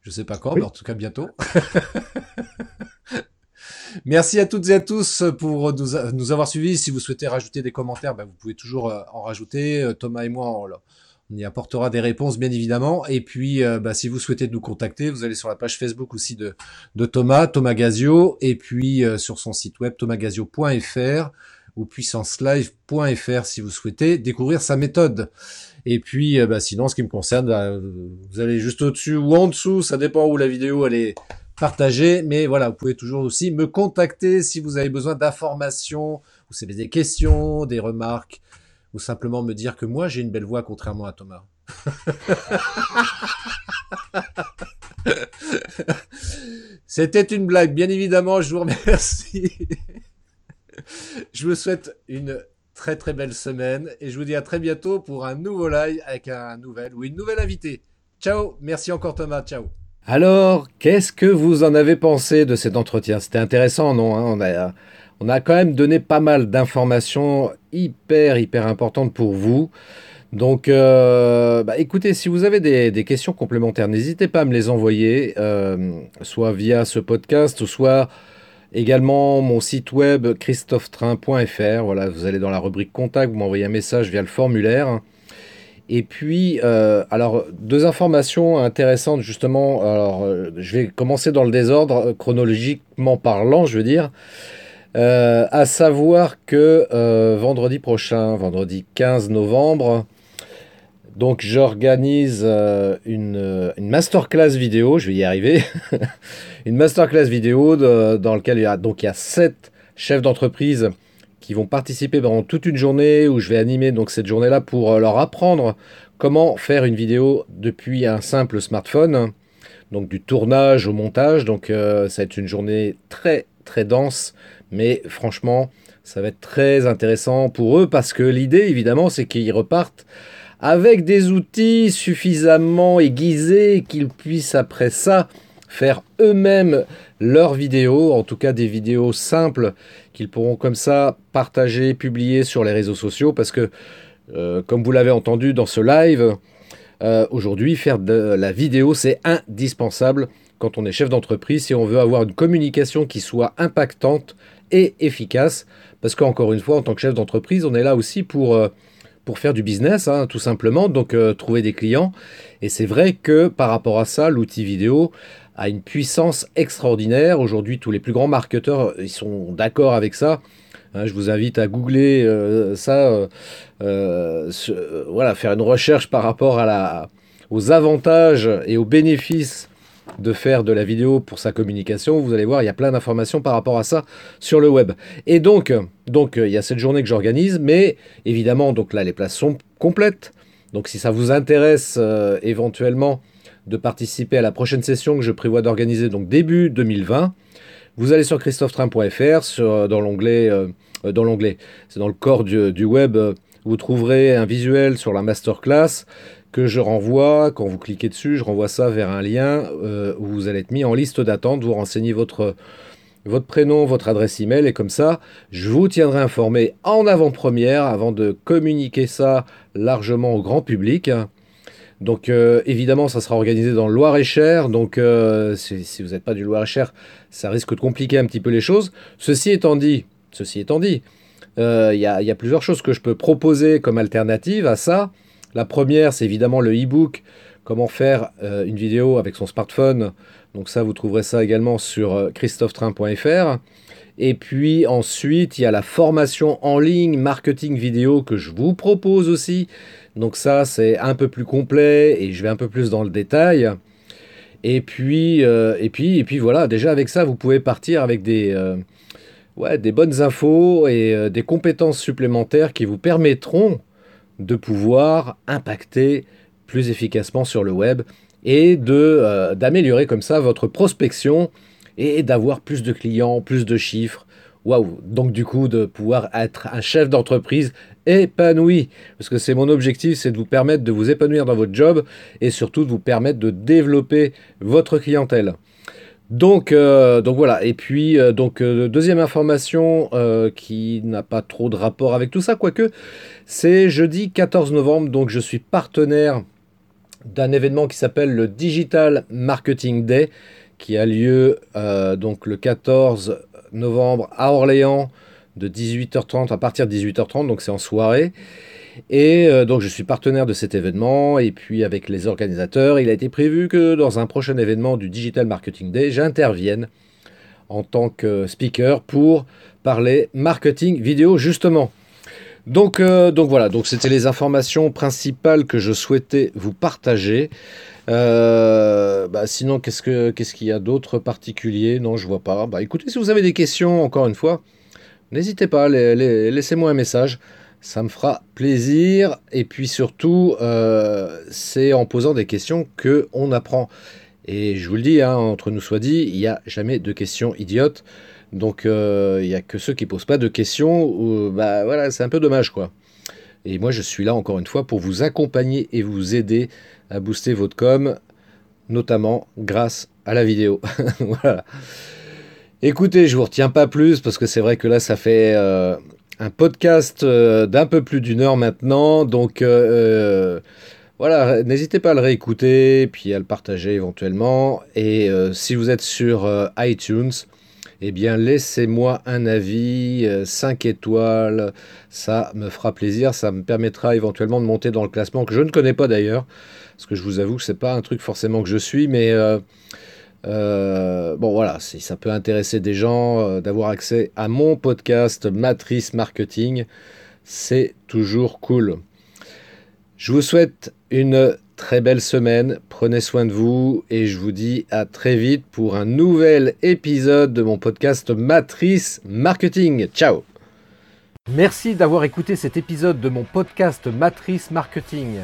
Je sais pas quand, mais en tout cas bientôt. Merci à toutes et à tous pour nous, avoir suivis. Si vous souhaitez rajouter des commentaires, bah, vous pouvez toujours euh, en rajouter. Thomas et moi, on, on y apportera des réponses, bien évidemment. Et puis, euh, bah, si vous souhaitez nous contacter, vous allez sur la page Facebook aussi de, Thomas, Thomas Gazio, et puis euh, sur son site web thomasgazio.fr ou puissancelive.fr si vous souhaitez découvrir sa méthode. Et puis, euh, bah, sinon, ce qui me concerne, bah, vous allez juste au-dessus ou en dessous, ça dépend où la vidéo elle est partagée. Mais voilà, vous pouvez toujours aussi me contacter si vous avez besoin d'informations, vous avez des questions, des remarques ou simplement me dire que moi j'ai une belle voix contrairement à Thomas. C'était une blague, bien évidemment, je vous remercie. je vous souhaite une très très belle semaine et je vous dis à très bientôt pour un nouveau live avec un nouvel ou une nouvelle invitée. Ciao, merci encore Thomas, ciao. Alors, qu'est-ce que vous en avez pensé de cet entretien? C'était intéressant, non hein? On a on a quand même donné pas mal d'informations hyper, hyper importantes pour vous. Donc, euh, bah, écoutez, si vous avez des, questions complémentaires, n'hésitez pas à me les envoyer, euh, soit via ce podcast, soit également mon site web christophetrain.fr. Voilà, vous allez dans la rubrique contact, vous m'envoyez un message via le formulaire. Et puis, euh, alors, deux informations intéressantes justement. Alors, je vais commencer dans le désordre, chronologiquement parlant, je veux dire. Euh, à savoir que euh, vendredi prochain, vendredi 15 novembre, donc j'organise euh, une, masterclass vidéo, je vais y arriver, une masterclass vidéo dans laquelle il y a donc il y a sept chefs d'entreprise qui vont participer pendant toute une journée où je vais animer donc cette journée-là pour leur apprendre comment faire une vidéo depuis un simple smartphone, donc du tournage au montage. Donc ça va être une journée très très dense mais franchement, ça va être très intéressant pour eux parce que l'idée, évidemment, c'est qu'ils repartent avec des outils suffisamment aiguisés qu'ils puissent après ça faire eux-mêmes leurs vidéos, en tout cas des vidéos simples qu'ils pourront comme ça partager, publier sur les réseaux sociaux parce que, euh, comme vous l'avez entendu dans ce live, euh, aujourd'hui, faire de la vidéo, c'est indispensable quand on est chef d'entreprise, si on veut avoir une communication qui soit impactante, et efficace. Parce qu'encore une fois, en tant que chef d'entreprise, on est là aussi pour, euh, faire du business, hein, tout simplement, donc euh, trouver des clients. Et c'est vrai que par rapport à ça, l'outil vidéo a une puissance extraordinaire. Aujourd'hui, tous les plus grands marketeurs, ils sont d'accord avec ça. Hein, je vous invite à googler euh, ça, voilà, faire une recherche par rapport à la, aux avantages et aux bénéfices de faire de la vidéo pour sa communication. Vous allez voir, il y a plein d'informations par rapport à ça sur le web. Et donc, donc il y a cette journée que j'organise, mais évidemment, donc là, les places sont complètes. Donc, si ça vous intéresse euh, éventuellement de participer à la prochaine session que je prévois d'organiser, donc début 2020, vous allez sur christophetrain.fr, dans l'onglet, euh, dans l'onglet, c'est dans le corps du web, vous trouverez un visuel sur la masterclass que je renvoie, quand vous cliquez dessus, je renvoie ça vers un lien euh, où vous allez être mis en liste d'attente, vous renseignez votre, votre prénom, votre adresse email, et comme ça, je vous tiendrai informé en avant-première avant de communiquer ça largement au grand public. Donc euh, évidemment, ça sera organisé dans le Loir-et-Cher. Donc euh, si, vous n'êtes pas du Loir-et-Cher, ça risque de compliquer un petit peu les choses. Ceci étant dit, ceci étant dit, il y, a plusieurs choses que je peux proposer comme alternative à ça. La première, c'est évidemment le e-book, comment faire une vidéo avec son smartphone. Donc ça, vous trouverez ça également sur christophetrain.fr. Et puis ensuite, il y a la formation en ligne marketing vidéo que je vous propose aussi. Donc ça, c'est un peu plus complet et je vais un peu plus dans le détail. Et puis, euh, et puis, et puis voilà, déjà avec ça, vous pouvez partir avec des, euh, des bonnes infos et euh, des compétences supplémentaires qui vous permettront de pouvoir impacter plus efficacement sur le web et de d'améliorer comme ça votre prospection et d'avoir plus de clients, plus de chiffres. Waouh Donc du coup de pouvoir être un chef d'entreprise épanoui. Parce que c'est mon objectif, c'est de vous permettre de vous épanouir dans votre job et surtout de vous permettre de développer votre clientèle. Donc, euh, donc voilà. Et puis, euh, donc euh, deuxième information qui n'a pas trop de rapport avec tout ça, quoique, c'est jeudi 14 novembre. Donc, je suis partenaire d'un événement qui s'appelle le Digital Marketing Day, qui a lieu donc le 14 novembre à Orléans de 18h30 à partir de 18h30, donc c'est en soirée. Et euh, donc je suis partenaire de cet événement et puis avec les organisateurs, il a été prévu que dans un prochain événement du Digital Marketing Day, j'intervienne en tant que speaker pour parler marketing vidéo justement. Donc, euh, donc voilà, donc c'était les informations principales que je souhaitais vous partager. Euh, bah sinon, qu'est-ce qu'il y a d'autre particulier? Non, je vois pas. Bah écoutez, si vous avez des questions, encore une fois, N'hésitez pas, laissez-moi un message. Ça me fera plaisir. Et puis surtout, euh, c'est en posant des questions que on apprend. Et je vous le dis, hein, entre nous soit dit, il n'y a jamais de questions idiotes. Donc euh, il n'y a que ceux qui posent pas de questions. Bah voilà, c'est un peu dommage quoi. Et moi je suis là encore une fois pour vous accompagner et vous aider à booster votre com, notamment grâce à la vidéo. voilà. Écoutez, je vous retiens pas plus parce que c'est vrai que là, ça fait euh, un podcast euh, d'un peu plus d'une heure maintenant. Donc euh, voilà, n'hésitez pas à le réécouter, puis à le partager éventuellement. Et si vous êtes sur iTunes, eh bien laissez-moi un avis, 5 étoiles, ça me fera plaisir, ça me permettra éventuellement de monter dans le classement que je ne connais pas d'ailleurs, parce que je vous avoue que c'est pas un truc forcément que je suis, mais euh, bon voilà, si ça peut intéresser des gens euh, d'avoir accès à mon podcast Matrice Marketing, c'est toujours cool. Je vous souhaite une très belle semaine, prenez soin de vous et je vous dis à très vite pour un nouvel épisode de mon podcast Matrice Marketing. Ciao Merci d'avoir écouté cet épisode de mon podcast Matrice Marketing.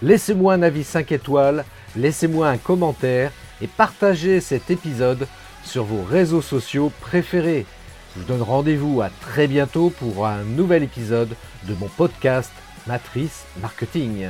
Laissez-moi un avis 5 étoiles, laissez-moi un commentaire et partagez cet épisode sur vos réseaux sociaux préférés. Je vous donne rendez-vous à très bientôt pour un nouvel épisode de mon podcast Matrice Marketing.